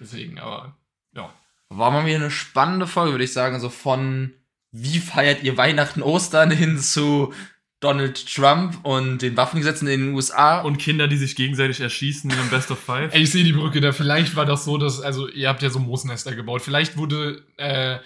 Deswegen, aber ja. War mal wieder eine spannende Folge, würde ich sagen. So von wie feiert ihr Weihnachten, Ostern hin zu Donald Trump und den Waffengesetzen in den USA. Und Kinder, die sich gegenseitig erschießen in einem Best of Five. Ey, ich sehe die Brücke da. Vielleicht war das so, dass, also ihr habt ja so Moosnester gebaut. Vielleicht wurde äh,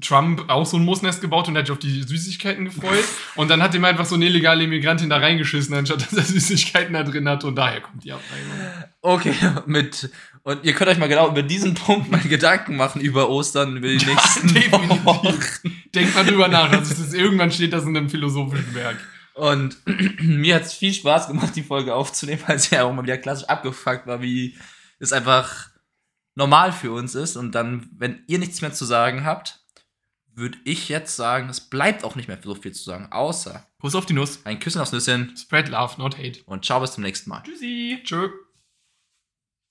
Trump auch so ein Moosnest gebaut und hat sich auf die Süßigkeiten gefreut. und dann hat ihm einfach so eine illegale Immigrantin da reingeschissen, anstatt dass er Süßigkeiten da drin hat. Und daher kommt die Abneigung. Okay, mit. Und ihr könnt euch mal genau über diesen Punkt mal Gedanken machen über Ostern, über die nächsten. Wochen. Denkt mal drüber nach. Also, es ist, irgendwann steht das in einem philosophischen Werk. Und mir hat es viel Spaß gemacht, die Folge aufzunehmen, weil sie ja auch mal wieder klassisch abgefuckt war, wie es einfach normal für uns ist. Und dann, wenn ihr nichts mehr zu sagen habt, würde ich jetzt sagen, es bleibt auch nicht mehr so viel zu sagen, außer Kuss auf die Nuss. ein Küssen aufs Nüsschen Spread love, not hate. und ciao bis zum nächsten Mal. Tschüssi. Tschö.